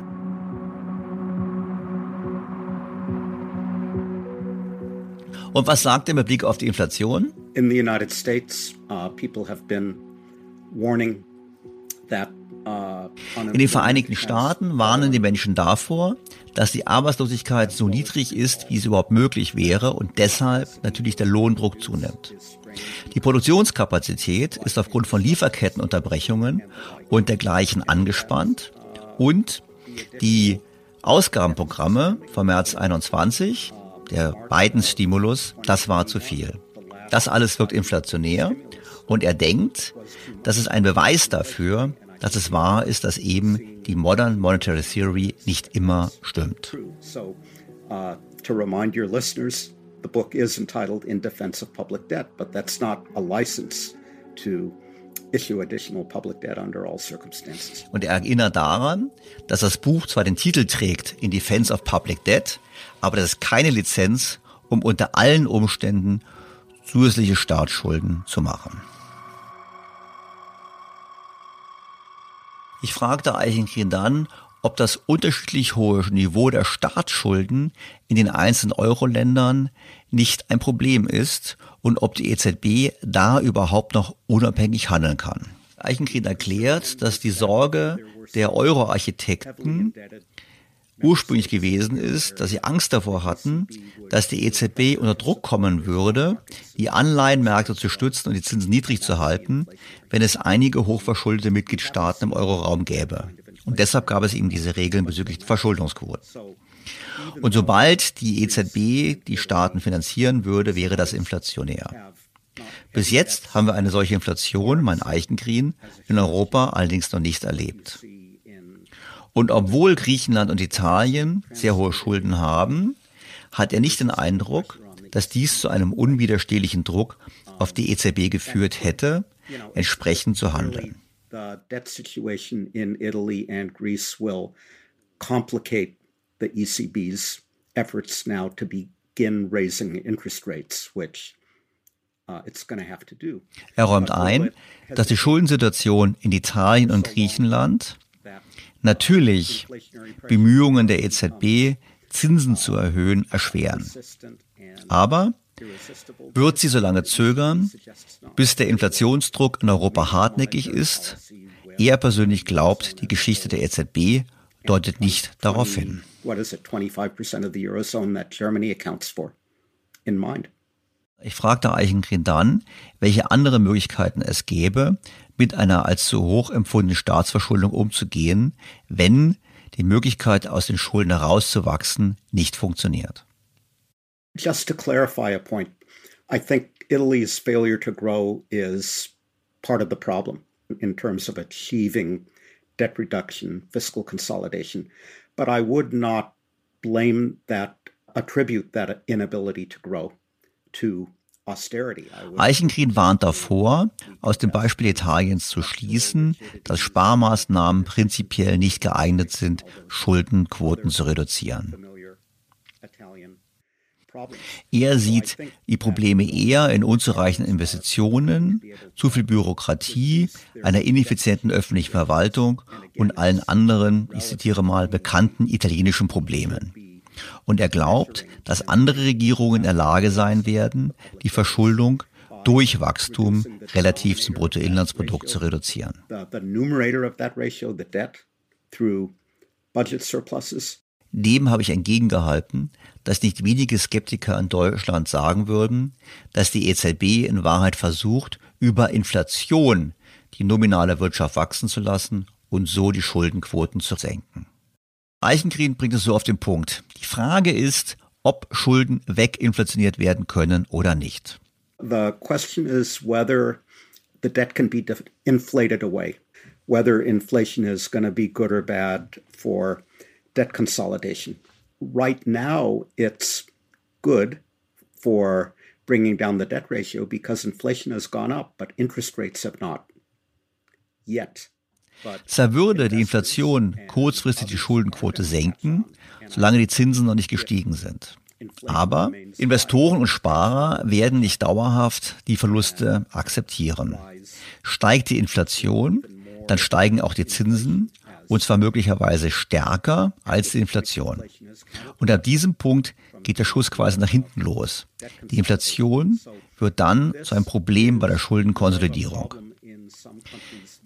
Und was sagt er mit Blick auf die Inflation? In the United States, uh, people have been warning that uh, in den Vereinigten Staaten warnen die Menschen davor, dass die Arbeitslosigkeit so niedrig ist, wie es überhaupt möglich wäre und deshalb natürlich der Lohndruck zunimmt. Die Produktionskapazität ist aufgrund von Lieferkettenunterbrechungen und dergleichen angespannt und die Ausgabenprogramme vom März 21 der Biden-Stimulus, das war zu viel. Das alles wirkt inflationär und er denkt, das ist ein Beweis dafür, dass es wahr ist, dass eben die Modern Monetary Theory nicht immer stimmt. Uh, to remind your listeners, the book is entitled In Defense of Public Debt, but that's not a license to issue additional public debt under all circumstances. Und er erinnert daran, dass das Buch zwar den Titel trägt In Defense of Public Debt, aber das ist keine Lizenz, um unter allen Umständen zusätzliche Staatsschulden zu machen. Ich fragte Eichenkind dann, ob das unterschiedlich hohe Niveau der Staatsschulden in den einzelnen Euro-Ländern nicht ein Problem ist und ob die EZB da überhaupt noch unabhängig handeln kann. Eichenkrieg erklärt, dass die Sorge der Euro-Architekten ursprünglich gewesen ist, dass sie Angst davor hatten, dass die EZB unter Druck kommen würde, die Anleihenmärkte zu stützen und die Zinsen niedrig zu halten, wenn es einige hochverschuldete Mitgliedstaaten im Euroraum gäbe. Und deshalb gab es eben diese Regeln bezüglich der Verschuldungsquote. Und sobald die EZB die Staaten finanzieren würde, wäre das inflationär. Bis jetzt haben wir eine solche Inflation, mein Eichengreen, in Europa allerdings noch nicht erlebt. Und obwohl Griechenland und Italien sehr hohe Schulden haben, hat er nicht den Eindruck, dass dies zu einem unwiderstehlichen Druck auf die EZB geführt hätte, entsprechend zu handeln. The ECB's efforts now to begin raising interest rates, which uh, er räumt ein, dass die Schuldensituation in Italien und Griechenland natürlich Bemühungen der EZB, Zinsen zu erhöhen, erschweren. Aber wird sie so lange zögern, bis der Inflationsdruck in Europa hartnäckig ist? Er persönlich glaubt, die Geschichte der EZB deutet nicht darauf hin. Ich fragte Eichengren dann, welche andere Möglichkeiten es gäbe, mit einer als zu hoch empfundenen Staatsverschuldung umzugehen, wenn die Möglichkeit, aus den Schulden herauszuwachsen, nicht funktioniert. Just to clarify a point, I think Italy's failure to grow is part of the problem in terms of achieving debt reduction, fiscal consolidation. But I would not blame that, attribute that inability to grow to Eichenkrin warnt davor, aus dem Beispiel Italiens zu schließen, dass Sparmaßnahmen prinzipiell nicht geeignet sind, Schuldenquoten zu reduzieren. Er sieht die Probleme eher in unzureichenden Investitionen, zu viel Bürokratie, einer ineffizienten öffentlichen Verwaltung und allen anderen, ich zitiere mal, bekannten italienischen Problemen. Und er glaubt, dass andere Regierungen in der Lage sein werden, die Verschuldung durch Wachstum relativ zum Bruttoinlandsprodukt zu reduzieren. Dem habe ich entgegengehalten, dass nicht wenige Skeptiker in Deutschland sagen würden, dass die EZB in Wahrheit versucht, über Inflation die nominale Wirtschaft wachsen zu lassen und so die Schuldenquoten zu senken. Eichenkrin bringt es so auf den Punkt. Die Frage ist, ob Schulden weginflationiert werden können oder nicht. The question is whether the debt can be inflated away, whether inflation is going to be good or bad for debt consolidation. Right now, it's good for bringing down the debt ratio because inflation has gone up, but interest rates have not yet. Zwar würde die Inflation kurzfristig die Schuldenquote senken, solange die Zinsen noch nicht gestiegen sind. Aber Investoren und Sparer werden nicht dauerhaft die Verluste akzeptieren. Steigt die Inflation, dann steigen auch die Zinsen und zwar möglicherweise stärker als die Inflation. Und ab diesem Punkt geht der Schuss quasi nach hinten los. Die Inflation wird dann zu einem Problem bei der Schuldenkonsolidierung.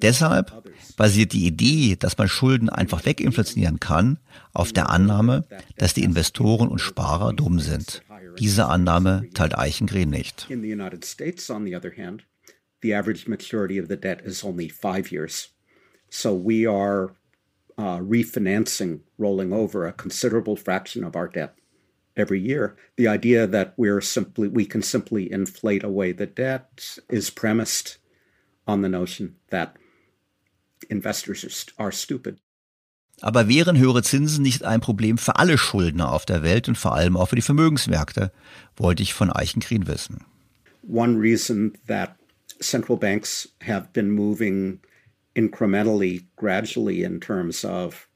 Deshalb basiert die Idee, dass man Schulden einfach weginflationieren kann, auf der Annahme, dass die Investoren und Sparer dumm sind. Diese Annahme teilt Eichengren nicht. The average maturity of the debt is only five years. So we are uh, refinancing, rolling over a considerable fraction of our debt every year. The idea that we're simply we can simply inflate away the debt is premised on the notion that investors are stupid. Aber wären höhere Zinsen nicht ein Problem für alle Schuldner auf der Welt und vor allem auch für die Vermögensmärkte, wollte ich von Eichenkrin wissen. One reason that central banks have been moving incrementally, gradually in terms of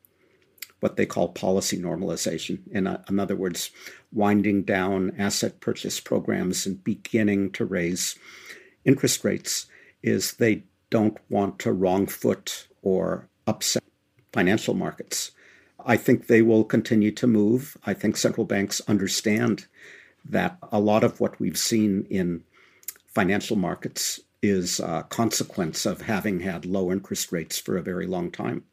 what they call policy normalization. In, uh, in other words, winding down asset purchase programs and beginning to raise interest rates is they don't want to wrong foot or upset financial markets. I think they will continue to move. I think central banks understand that a lot of what we've seen in financial markets is a consequence of having had low interest rates for a very long time.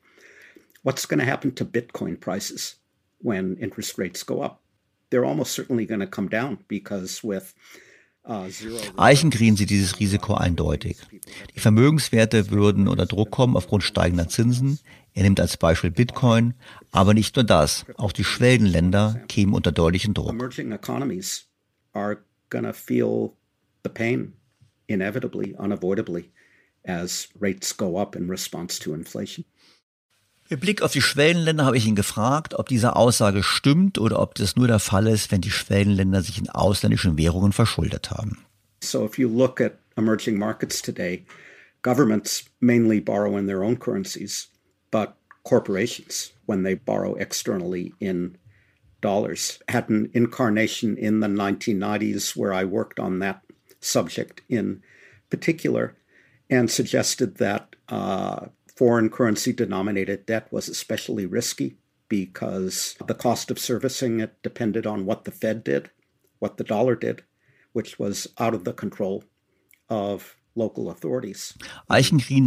What's going to happen to Bitcoin prices when interest rates go up? They're almost certainly going to come down because with Eichengreen sieht dieses Risiko eindeutig. Die Vermögenswerte würden unter Druck kommen aufgrund steigender Zinsen. Er nimmt als Beispiel Bitcoin, aber nicht nur das, auch die Schwellenländer kämen unter deutlichen Druck. Mit Blick auf die Schwellenländer habe ich ihn gefragt, ob diese Aussage stimmt oder ob das nur der Fall ist, wenn die Schwellenländer sich in ausländischen Währungen verschuldet haben. So if you look at emerging markets today, governments mainly borrow in their own currencies, but corporations, when they borrow externally in dollars, had an incarnation in the 1990s where I worked on that subject in particular and suggested that uh, foreign currency denominated debt was especially risky because the cost of servicing it depended on what the Fed did, what the dollar did, which was out of the control of local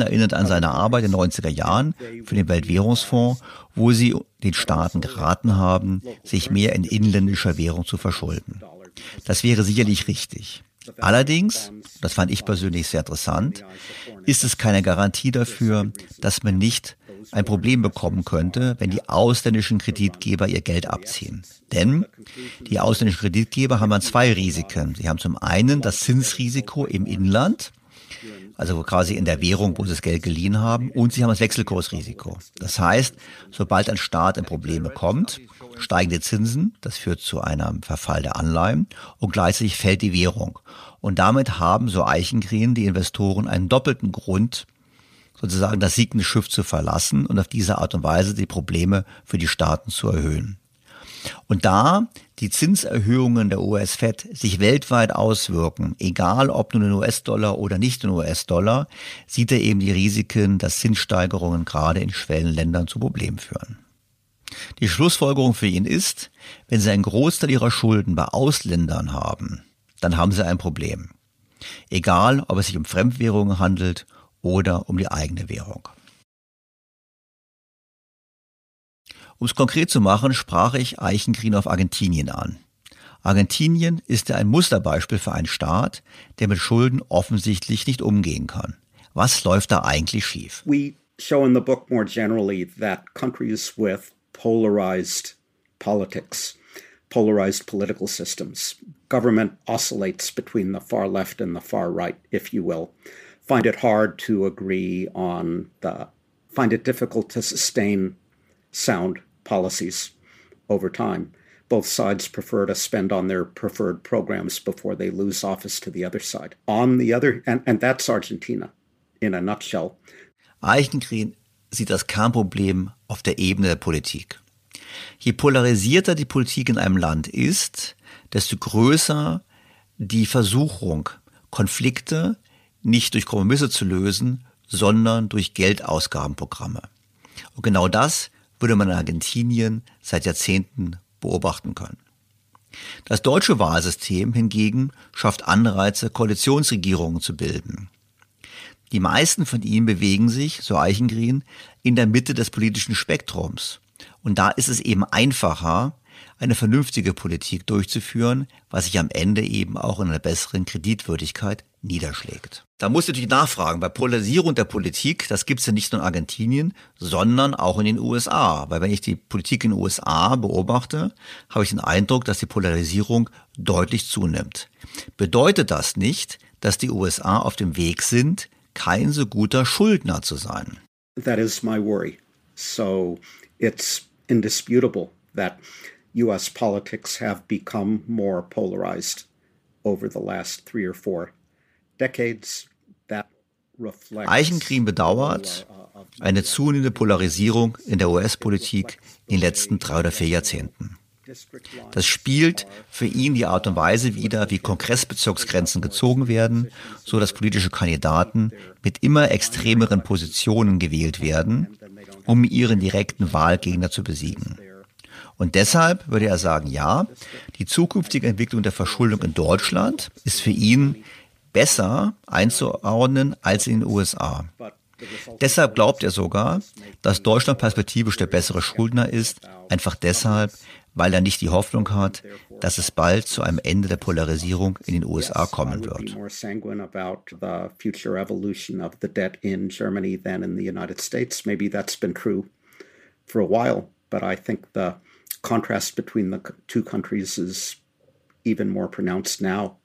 erinnert an seine Arbeit in den 90er Jahren für den Weltwährungsfonds, wo sie den Staaten geraten haben, sich mehr in inländischer Währung zu verschulden. Das wäre sicherlich richtig. Allerdings, das fand ich persönlich sehr interessant, ist es keine Garantie dafür, dass man nicht ein Problem bekommen könnte, wenn die ausländischen Kreditgeber ihr Geld abziehen. Denn die ausländischen Kreditgeber haben dann zwei Risiken. Sie haben zum einen das Zinsrisiko im Inland, also quasi in der Währung, wo sie das Geld geliehen haben, und sie haben das Wechselkursrisiko. Das heißt, sobald ein Staat in Probleme kommt, steigen die Zinsen, das führt zu einem Verfall der Anleihen und gleichzeitig fällt die Währung. Und damit haben, so Eichengreen, die Investoren einen doppelten Grund, sozusagen das siegende Schiff zu verlassen und auf diese Art und Weise die Probleme für die Staaten zu erhöhen. Und da die Zinserhöhungen der US-Fed sich weltweit auswirken, egal ob nun in US-Dollar oder nicht in US-Dollar, sieht er eben die Risiken, dass Zinssteigerungen gerade in Schwellenländern zu Problemen führen. Die Schlussfolgerung für ihn ist, wenn Sie einen Großteil Ihrer Schulden bei Ausländern haben, dann haben Sie ein Problem. Egal, ob es sich um Fremdwährungen handelt oder um die eigene Währung. Um es konkret zu machen, sprach ich Eichengreen auf Argentinien an. Argentinien ist ja ein Musterbeispiel für einen Staat, der mit Schulden offensichtlich nicht umgehen kann. Was läuft da eigentlich schief? We show in the book more generally that countries with polarized politics, polarized political systems, government oscillates between the far left and the far right, if you will, find it hard to agree on the, find it difficult to sustain sound policies over time. Both sides prefer to spend on their preferred programs before they lose office to the other side. On the other, and, and that's Argentina in a nutshell. Eichengreen sieht das Kernproblem auf der Ebene der Politik. Je polarisierter die Politik in einem Land ist, desto größer die Versuchung, Konflikte nicht durch Kompromisse zu lösen, sondern durch Geldausgabenprogramme. Und genau das würde man in Argentinien seit Jahrzehnten beobachten können. Das deutsche Wahlsystem hingegen schafft Anreize, Koalitionsregierungen zu bilden. Die meisten von ihnen bewegen sich, so Eichengreen, in der Mitte des politischen Spektrums. Und da ist es eben einfacher, eine vernünftige Politik durchzuführen, was sich am Ende eben auch in einer besseren Kreditwürdigkeit niederschlägt. Da muss ich natürlich nachfragen, bei Polarisierung der Politik, das gibt es ja nicht nur in Argentinien, sondern auch in den USA. Weil wenn ich die Politik in den USA beobachte, habe ich den Eindruck, dass die Polarisierung deutlich zunimmt. Bedeutet das nicht, dass die USA auf dem Weg sind, kein so guter Schuldner zu sein? That is my worry. So it's indisputable that US politics have become more polarized over the last three or four decades. That Eichengreen bedauert eine zunehmende Polarisierung in der US-Politik in den letzten drei oder vier Jahrzehnten. Das spielt für ihn die Art und Weise wider, wie Kongressbezirksgrenzen gezogen werden, so dass politische Kandidaten mit immer extremeren Positionen gewählt werden, um ihren direkten Wahlgegner zu besiegen. Und deshalb würde er sagen, ja, die zukünftige Entwicklung der Verschuldung in Deutschland ist für ihn besser einzuordnen als in den USA. Deshalb glaubt er sogar, dass Deutschland perspektivisch der bessere Schuldner ist, einfach deshalb, weil er nicht die Hoffnung hat, dass es bald zu einem Ende der Polarisierung in den USA kommen wird. for a while, but I think the contrast between the two countries is even more pronounced now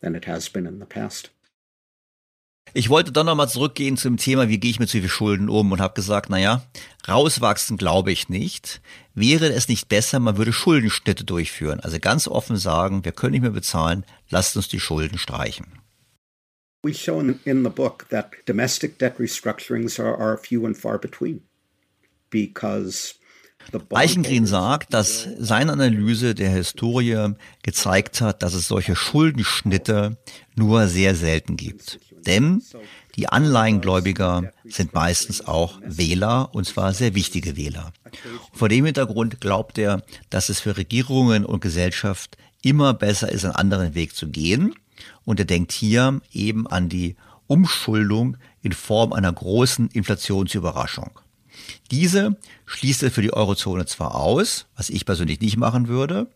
than it has been in the past. Ich wollte dann nochmal zurückgehen zum Thema, wie gehe ich mit so viel Schulden um und habe gesagt, naja, rauswachsen glaube ich nicht. Wäre es nicht besser, man würde Schuldenschnitte durchführen? Also ganz offen sagen, wir können nicht mehr bezahlen, lasst uns die Schulden streichen. We show in, the book that domestic debt restructurings are, are few and far between because Eichengrin sagt, dass seine Analyse der Historie gezeigt hat, dass es solche Schuldenschnitte nur sehr selten gibt. Denn die Anleihengläubiger sind meistens auch Wähler, und zwar sehr wichtige Wähler. Und vor dem Hintergrund glaubt er, dass es für Regierungen und Gesellschaft immer besser ist, einen anderen Weg zu gehen. Und er denkt hier eben an die Umschuldung in Form einer großen Inflationsüberraschung. Diese schließt er für die Eurozone zwar aus, was ich persönlich nicht machen würde,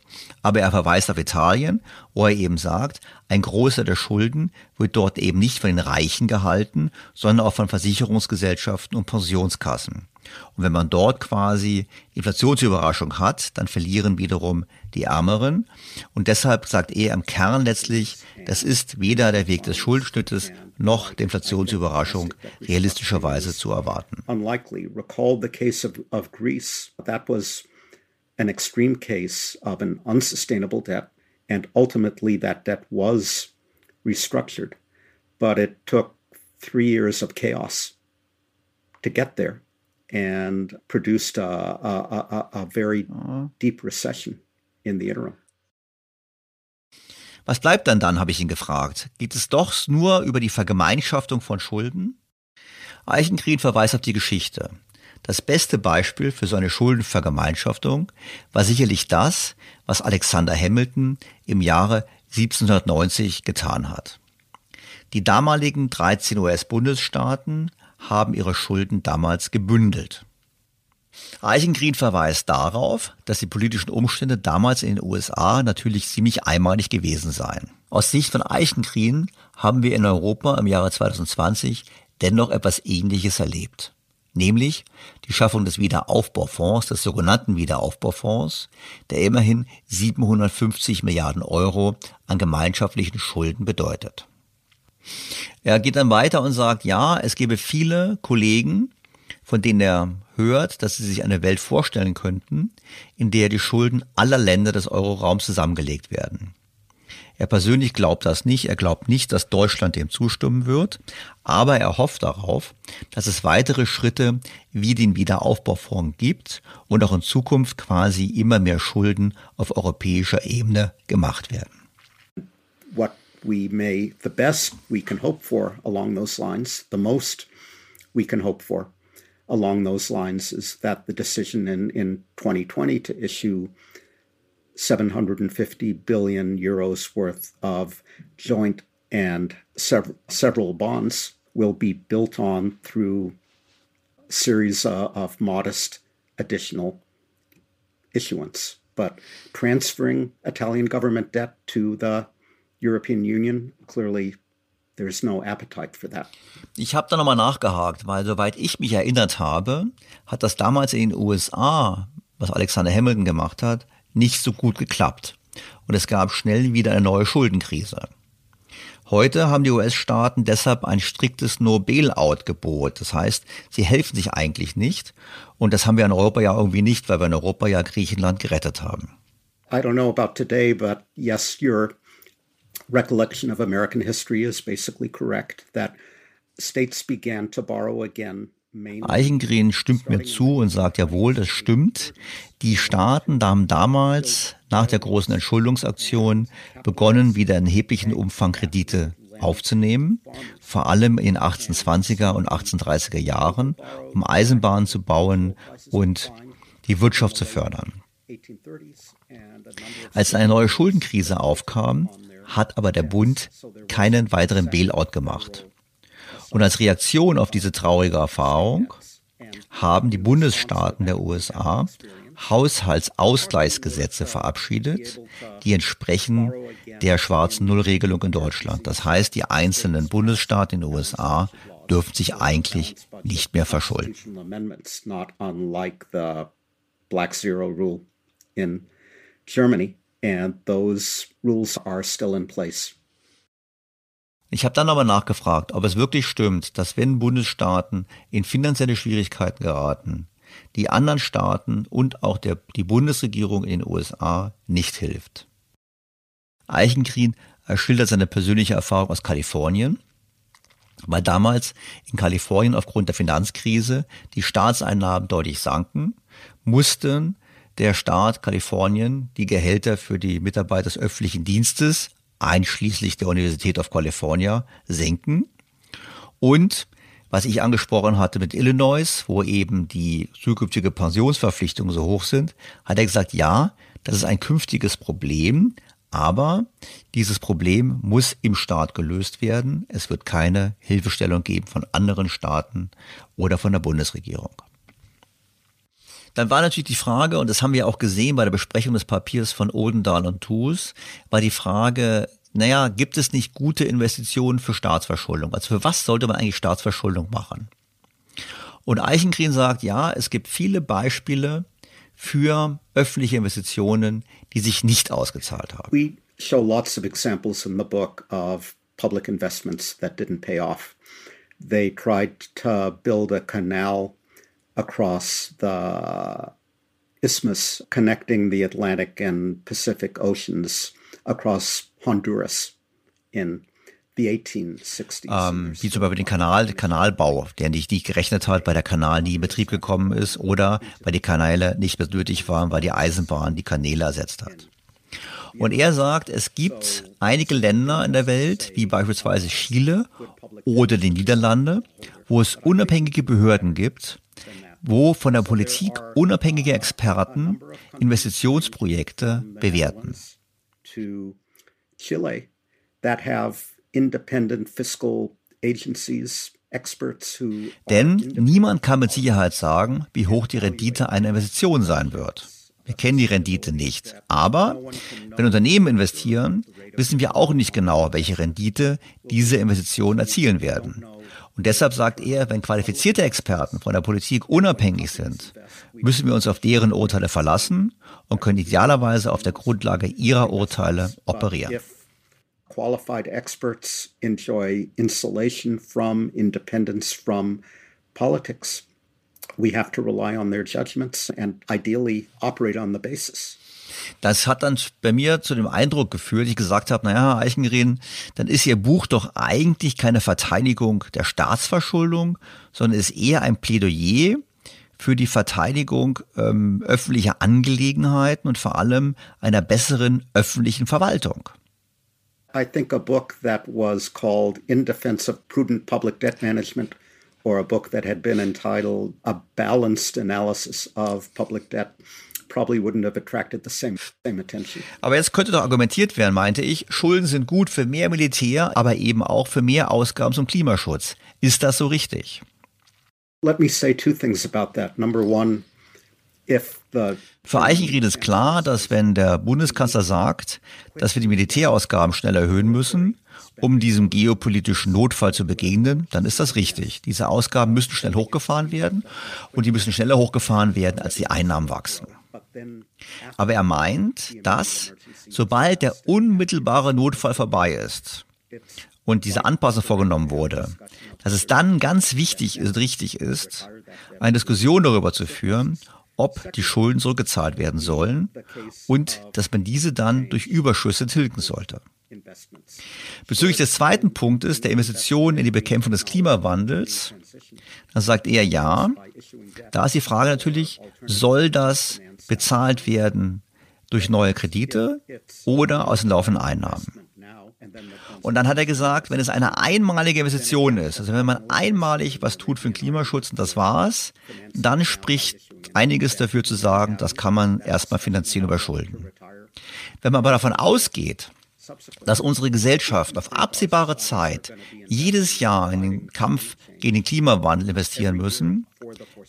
aber er verweist auf Italien, wo er eben sagt, ein Großteil der Schulden wird dort eben nicht von den Reichen gehalten, sondern auch von Versicherungsgesellschaften und Pensionskassen. Und wenn man dort quasi Inflationsüberraschung hat, dann verlieren wiederum die Ärmeren. Und deshalb sagt er im Kern letztlich, das ist weder der Weg des Schuldenschnittes noch der Inflationsüberraschung realistischerweise zu erwarten. Unlikely. Recall the case of, of Greece. That was an extreme case of an unsustainable debt, and ultimately that debt was restructured. But it took three years of chaos to get there and produced a, a, a, a very deep recession in the interim. Was bleibt dann dann, habe ich ihn gefragt. Geht es doch nur über die Vergemeinschaftung von Schulden? Eichenkried verweist auf die Geschichte. Das beste Beispiel für so eine Schuldenvergemeinschaftung war sicherlich das, was Alexander Hamilton im Jahre 1790 getan hat. Die damaligen 13 US-Bundesstaaten haben ihre Schulden damals gebündelt. Eichengreen verweist darauf, dass die politischen Umstände damals in den USA natürlich ziemlich einmalig gewesen seien. Aus Sicht von Eichengreen haben wir in Europa im Jahre 2020 dennoch etwas Ähnliches erlebt. Nämlich die Schaffung des Wiederaufbaufonds, des sogenannten Wiederaufbaufonds, der immerhin 750 Milliarden Euro an gemeinschaftlichen Schulden bedeutet. Er geht dann weiter und sagt, ja, es gäbe viele Kollegen, von denen er hört, dass sie sich eine Welt vorstellen könnten, in der die Schulden aller Länder des Euroraums zusammengelegt werden. Er persönlich glaubt das nicht. Er glaubt nicht, dass Deutschland dem zustimmen wird. Aber er hofft darauf, dass es weitere Schritte wie den Wiederaufbaufonds gibt und auch in Zukunft quasi immer mehr Schulden auf europäischer Ebene gemacht werden. What we may, the best we can hope for along those lines, the most we can hope for along those lines is that the decision in, in 2020 to issue 750 billion euros worth of joint and sev- several bonds will be built on through a series uh, of modest additional issuance. But transferring Italian government debt to the European Union clearly There's no appetite for that. Ich habe da nochmal nachgehakt, weil soweit ich mich erinnert habe, hat das damals in den USA, was Alexander Hamilton gemacht hat, nicht so gut geklappt. Und es gab schnell wieder eine neue Schuldenkrise. Heute haben die US-Staaten deshalb ein striktes No-Bailout-Gebot. Das heißt, sie helfen sich eigentlich nicht. Und das haben wir in Europa ja irgendwie nicht, weil wir in Europa ja Griechenland gerettet haben. I don't know about today, but yes, you're recollection of American history is basically correct that states began to borrow again. Eichengren stimmt mir zu und sagt, jawohl, das stimmt. Die Staaten haben damals nach der großen Entschuldungsaktion begonnen, wieder in erheblichen Umfang Kredite aufzunehmen, vor allem in den 1820er und 1830er Jahren, um Eisenbahnen zu bauen und die Wirtschaft zu fördern. Als eine neue Schuldenkrise aufkam, hat aber der Bund keinen weiteren Bailout gemacht. Und als Reaktion auf diese traurige Erfahrung haben die Bundesstaaten der USA Haushaltsausgleichsgesetze verabschiedet, die entsprechen der schwarzen Nullregelung in Deutschland. Das heißt, die einzelnen Bundesstaaten in den USA dürfen sich eigentlich nicht mehr verschulden. Black Zero Rule in Germany, and those rules are still in place. Ich habe dann aber nachgefragt, ob es wirklich stimmt, dass wenn Bundesstaaten in finanzielle Schwierigkeiten geraten, die anderen Staaten und auch der, die Bundesregierung in den USA nicht hilft. Eichengreen schildert seine persönliche Erfahrung aus Kalifornien, weil damals in Kalifornien aufgrund der Finanzkrise die Staatseinnahmen deutlich sanken, mussten der Staat Kalifornien die Gehälter für die Mitarbeiter des öffentlichen Dienstes, einschließlich der Universität of California, senken. Und was ich angesprochen hatte mit Illinois, wo eben die zukünftige Pensionsverpflichtungen so hoch sind, hat er gesagt, ja, das ist ein künftiges Problem, aber dieses Problem muss im Staat gelöst werden. Es wird keine Hilfestellung geben von anderen Staaten oder von der Bundesregierung. Dann war natürlich die Frage, und das haben wir auch gesehen bei der Besprechung des Papiers von Oldendahl und Thus, war die Frage, naja, gibt es nicht gute Investitionen für Staatsverschuldung? Also für was sollte man eigentlich Staatsverschuldung machen? Und Eichengreen sagt, ja, es gibt viele Beispiele für öffentliche Investitionen, die sich nicht ausgezahlt haben. We show lots of examples in the book of public investments that didn't pay off. They tried to build a canal across the isthmus connecting the Atlantic and Pacific Oceans across Honduras in ähm, wie zum Beispiel den Kanal, Kanalbau, der nicht, nicht gerechnet hat, weil der Kanal nie in Betrieb gekommen ist oder weil die Kanäle nicht mehr nötig waren, weil die Eisenbahn die Kanäle ersetzt hat. Und er sagt, es gibt einige Länder in der Welt, wie beispielsweise Chile oder die Niederlande, wo es unabhängige Behörden gibt, wo von der Politik unabhängige Experten Investitionsprojekte bewerten. Chile that have independent fiscal agencies denn niemand kann mit Sicherheit sagen, wie hoch die Rendite einer Investition sein wird. Wir kennen die Rendite nicht. Aber wenn Unternehmen investieren, wissen wir auch nicht genau, welche Rendite diese Investitionen erzielen werden. Und deshalb sagt er, wenn qualifizierte Experten von der Politik unabhängig sind, müssen wir uns auf deren Urteile verlassen und können idealerweise auf der Grundlage ihrer Urteile operieren. qualified experts enjoy insulation from, independence from politics. We have to rely on their judgments and ideally operate on the basis. Das hat dann bei mir zu dem Eindruck geführt, ich gesagt habe, naja, Eichengreen, dann ist Ihr Buch doch eigentlich keine Verteidigung der Staatsverschuldung, sondern ist eher ein Plädoyer für die Verteidigung ähm, öffentlicher Angelegenheiten und vor allem einer besseren öffentlichen Verwaltung. I think a book that was called In Defense of Prudent Public Debt Management or a book that had been entitled A Balanced Analysis of Public Debt probably wouldn't have attracted the same, same attention. Aber jetzt könnte doch argumentiert werden, meinte ich, Schulden sind gut für mehr Militär, aber eben auch für mehr Ausgaben zum Klimaschutz. Ist das so richtig? Let me say two things about that. Number one, für Eichenried ist klar, dass wenn der Bundeskanzler sagt, dass wir die Militärausgaben schnell erhöhen müssen, um diesem geopolitischen Notfall zu begegnen, dann ist das richtig. Diese Ausgaben müssen schnell hochgefahren werden und die müssen schneller hochgefahren werden, als die Einnahmen wachsen. Aber er meint, dass sobald der unmittelbare Notfall vorbei ist und diese Anpassung vorgenommen wurde, dass es dann ganz wichtig und richtig ist, eine Diskussion darüber zu führen, ob die Schulden zurückgezahlt werden sollen und dass man diese dann durch Überschüsse tilgen sollte. Bezüglich des zweiten Punktes der Investitionen in die Bekämpfung des Klimawandels, dann sagt er ja, da ist die Frage natürlich, soll das bezahlt werden durch neue Kredite oder aus den laufenden Einnahmen? Und dann hat er gesagt, wenn es eine einmalige Investition ist, also wenn man einmalig was tut für den Klimaschutz und das war's, dann spricht einiges dafür zu sagen, das kann man erstmal finanzieren über Schulden. Wenn man aber davon ausgeht, dass unsere Gesellschaft auf absehbare Zeit jedes Jahr in den Kampf gegen den Klimawandel investieren müssen,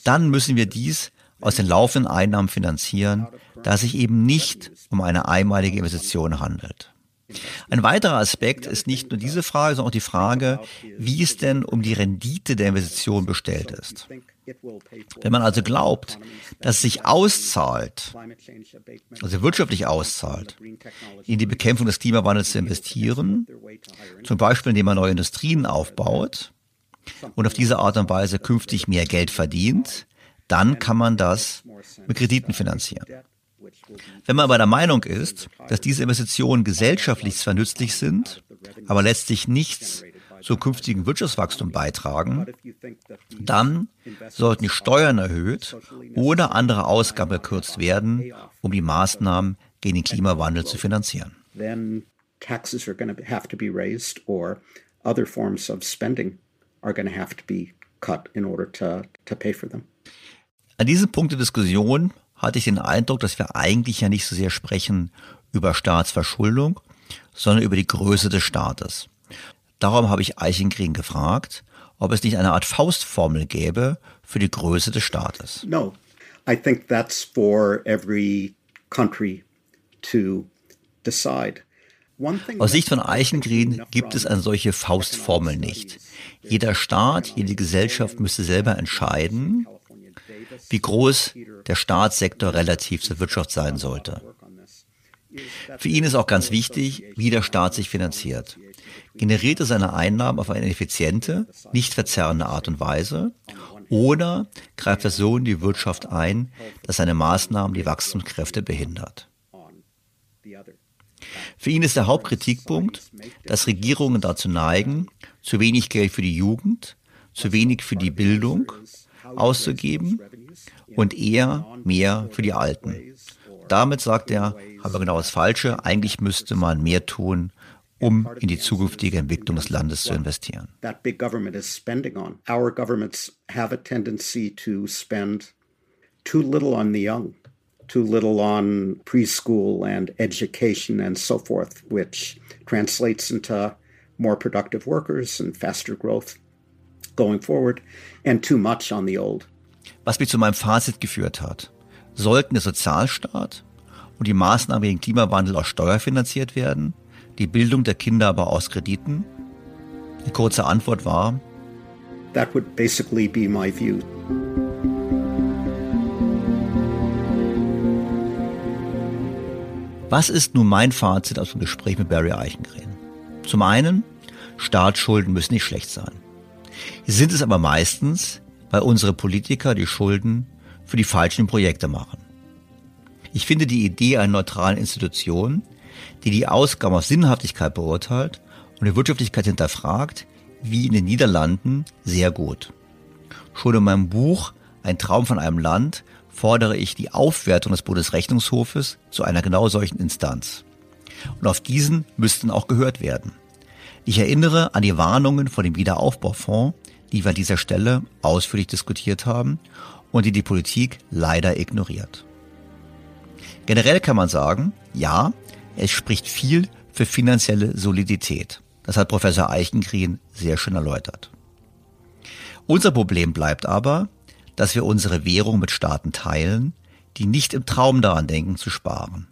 dann müssen wir dies aus den laufenden Einnahmen finanzieren, da es sich eben nicht um eine einmalige Investition handelt. Ein weiterer Aspekt ist nicht nur diese Frage, sondern auch die Frage, wie es denn um die Rendite der Investition bestellt ist. Wenn man also glaubt, dass es sich auszahlt, also wirtschaftlich auszahlt, in die Bekämpfung des Klimawandels zu investieren, zum Beispiel indem man neue Industrien aufbaut und auf diese Art und Weise künftig mehr Geld verdient, dann kann man das mit Krediten finanzieren. Wenn man aber der Meinung ist, dass diese Investitionen gesellschaftlich zwar nützlich sind, aber letztlich nichts zum künftigen Wirtschaftswachstum beitragen, dann sollten die Steuern erhöht oder andere Ausgaben gekürzt werden, um die Maßnahmen gegen den Klimawandel zu finanzieren. Taxes are going to have to be raised or other forms of spending are going to have to be cut in order to, to pay for them. An diesem Punkt der Diskussion hatte ich den Eindruck, dass wir eigentlich ja nicht so sehr sprechen über Staatsverschuldung, sondern über die Größe des Staates. Darum habe ich Eichengrin gefragt, ob es nicht eine Art Faustformel gäbe für die Größe des Staates. No, I think that's for every country to decide. Aus Sicht von Eichengrin gibt es eine solche Faustformel nicht. Jeder Staat, jede Gesellschaft müsste selber entscheiden, wie groß der Staatssektor relativ zur Wirtschaft sein sollte. Für ihn ist auch ganz wichtig, wie der Staat sich finanziert. Generiert er seine Einnahmen auf eine effiziente, nicht verzerrende Art und Weise oder greift er so in die Wirtschaft ein, dass seine Maßnahmen die Wachstumskräfte behindert? Für ihn ist der Hauptkritikpunkt, dass Regierungen dazu neigen, zu wenig Geld für die Jugend, zu wenig für die Bildung auszugeben und eher mehr für die Alten. Damit sagt er, haben wir genau das Falsche. Eigentlich müsste man mehr tun, um in die zukünftige Entwicklung des Landes zu investieren. Our governments have a tendency to spend too little on the young, too little on preschool and education and so forth, which translates into more productive workers and faster growth going forward, and too much on the old. Was mich zu meinem Fazit geführt hat. Sollten der Sozialstaat und die Maßnahmen gegen Klimawandel aus Steuer finanziert werden, die Bildung der Kinder aber aus Krediten? Die kurze Antwort war, That would basically be my view. Was ist nun mein Fazit aus dem Gespräch mit Barry Eichengren? Zum einen, Staatsschulden müssen nicht schlecht sein. Sie sind es aber meistens, weil unsere Politiker die Schulden für die falschen Projekte machen. Ich finde die Idee einer neutralen Institution, die die Ausgaben auf Sinnhaftigkeit beurteilt und die Wirtschaftlichkeit hinterfragt, wie in den Niederlanden, sehr gut. Schon in meinem Buch Ein Traum von einem Land fordere ich die Aufwertung des Bundesrechnungshofes zu einer genau solchen Instanz. Und auf diesen müssten auch gehört werden. Ich erinnere an die Warnungen vor dem Wiederaufbaufonds, die wir an dieser Stelle ausführlich diskutiert haben und die die Politik leider ignoriert. Generell kann man sagen, ja, es spricht viel für finanzielle Solidität. Das hat Professor Eichengreen sehr schön erläutert. Unser Problem bleibt aber, dass wir unsere Währung mit Staaten teilen, die nicht im Traum daran denken zu sparen.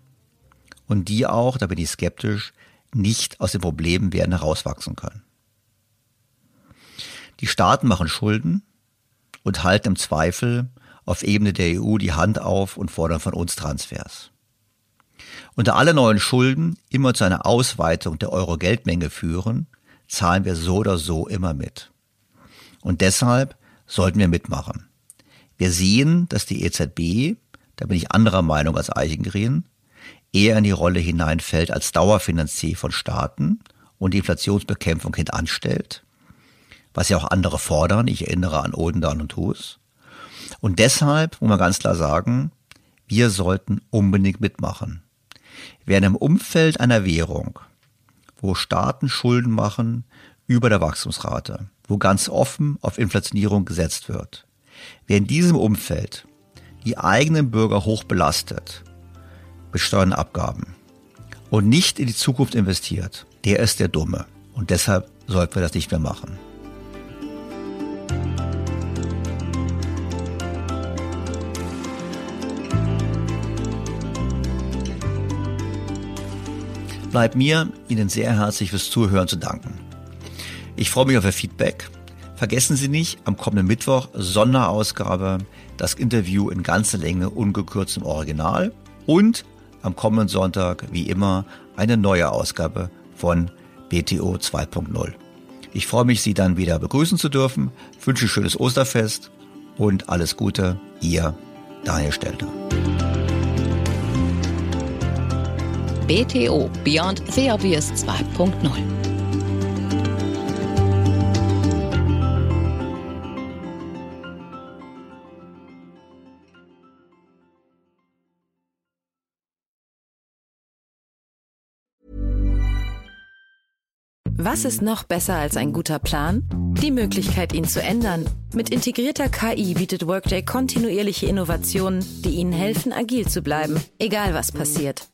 Und die auch, da bin ich skeptisch, nicht aus den Problemen werden herauswachsen können. Die Staaten machen Schulden und halten im Zweifel auf Ebene der EU die Hand auf und fordern von uns Transfers. Da alle neuen Schulden immer zu einer Ausweitung der Euro-Geldmenge führen, zahlen wir so oder so immer mit. Und deshalb sollten wir mitmachen. Wir sehen, dass die EZB, da bin ich anderer Meinung als Eichengren, eher in die Rolle hineinfällt als Dauerfinanzier von Staaten und die Inflationsbekämpfung hintanstellt, was ja auch andere fordern. Ich erinnere an Oldendan und Hus. Und deshalb muss man ganz klar sagen, wir sollten unbedingt mitmachen. Wer in einem Umfeld einer Währung, wo Staaten Schulden machen über der Wachstumsrate, wo ganz offen auf Inflationierung gesetzt wird, wer in diesem Umfeld die eigenen Bürger hoch belastet, mit Steuern und Abgaben, und nicht in die Zukunft investiert, der ist der Dumme. Und deshalb sollten wir das nicht mehr machen. Bleibt mir, Ihnen sehr herzlich fürs Zuhören zu danken. Ich freue mich auf Ihr Feedback. Vergessen Sie nicht, am kommenden Mittwoch Sonderausgabe, das Interview in ganzer Länge ungekürzt im Original und am kommenden Sonntag, wie immer, eine neue Ausgabe von BTO 2.0. Ich freue mich, Sie dann wieder begrüßen zu dürfen, wünsche schönes Osterfest und alles Gute, Ihr Daniel Stelter. BTO Beyond the Obvious 2.0. Was ist noch besser als ein guter Plan? Die Möglichkeit, ihn zu ändern. Mit integrierter KI bietet Workday kontinuierliche Innovationen, die Ihnen helfen, agil zu bleiben, egal was passiert.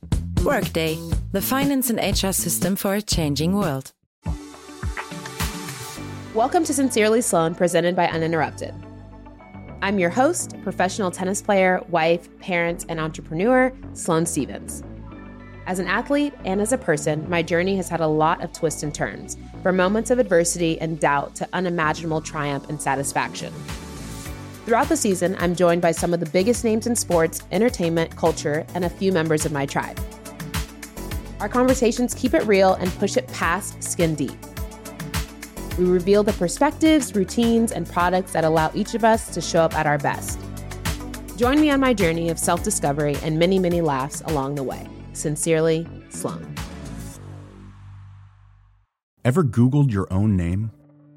Workday, the finance and HR system for a changing world. Welcome to Sincerely Sloan, presented by Uninterrupted. I'm your host, professional tennis player, wife, parent, and entrepreneur, Sloane Stevens. As an athlete and as a person, my journey has had a lot of twists and turns, from moments of adversity and doubt to unimaginable triumph and satisfaction. Throughout the season, I'm joined by some of the biggest names in sports, entertainment, culture, and a few members of my tribe. Our conversations keep it real and push it past skin deep. We reveal the perspectives, routines, and products that allow each of us to show up at our best. Join me on my journey of self discovery and many, many laughs along the way. Sincerely, Sloan. Ever Googled your own name?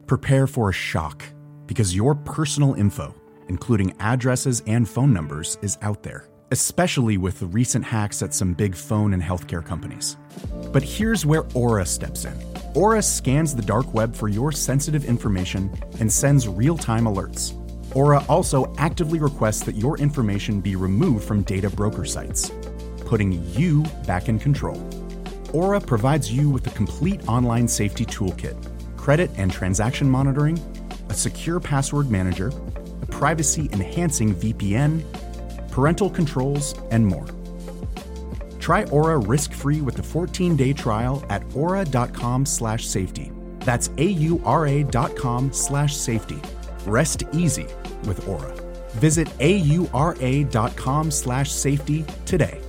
Prepare for a shock because your personal info, including addresses and phone numbers, is out there especially with the recent hacks at some big phone and healthcare companies. But here's where Aura steps in. Aura scans the dark web for your sensitive information and sends real time alerts. Aura also actively requests that your information be removed from data broker sites, putting you back in control. Aura provides you with a complete online safety toolkit, credit and transaction monitoring, a secure password manager, a privacy enhancing VPN, parental controls, and more. Try Aura risk-free with a 14-day trial at aura.com slash safety. That's a-u-r-a dot com slash safety. Rest easy with Aura. Visit a-u-r-a dot com slash safety today.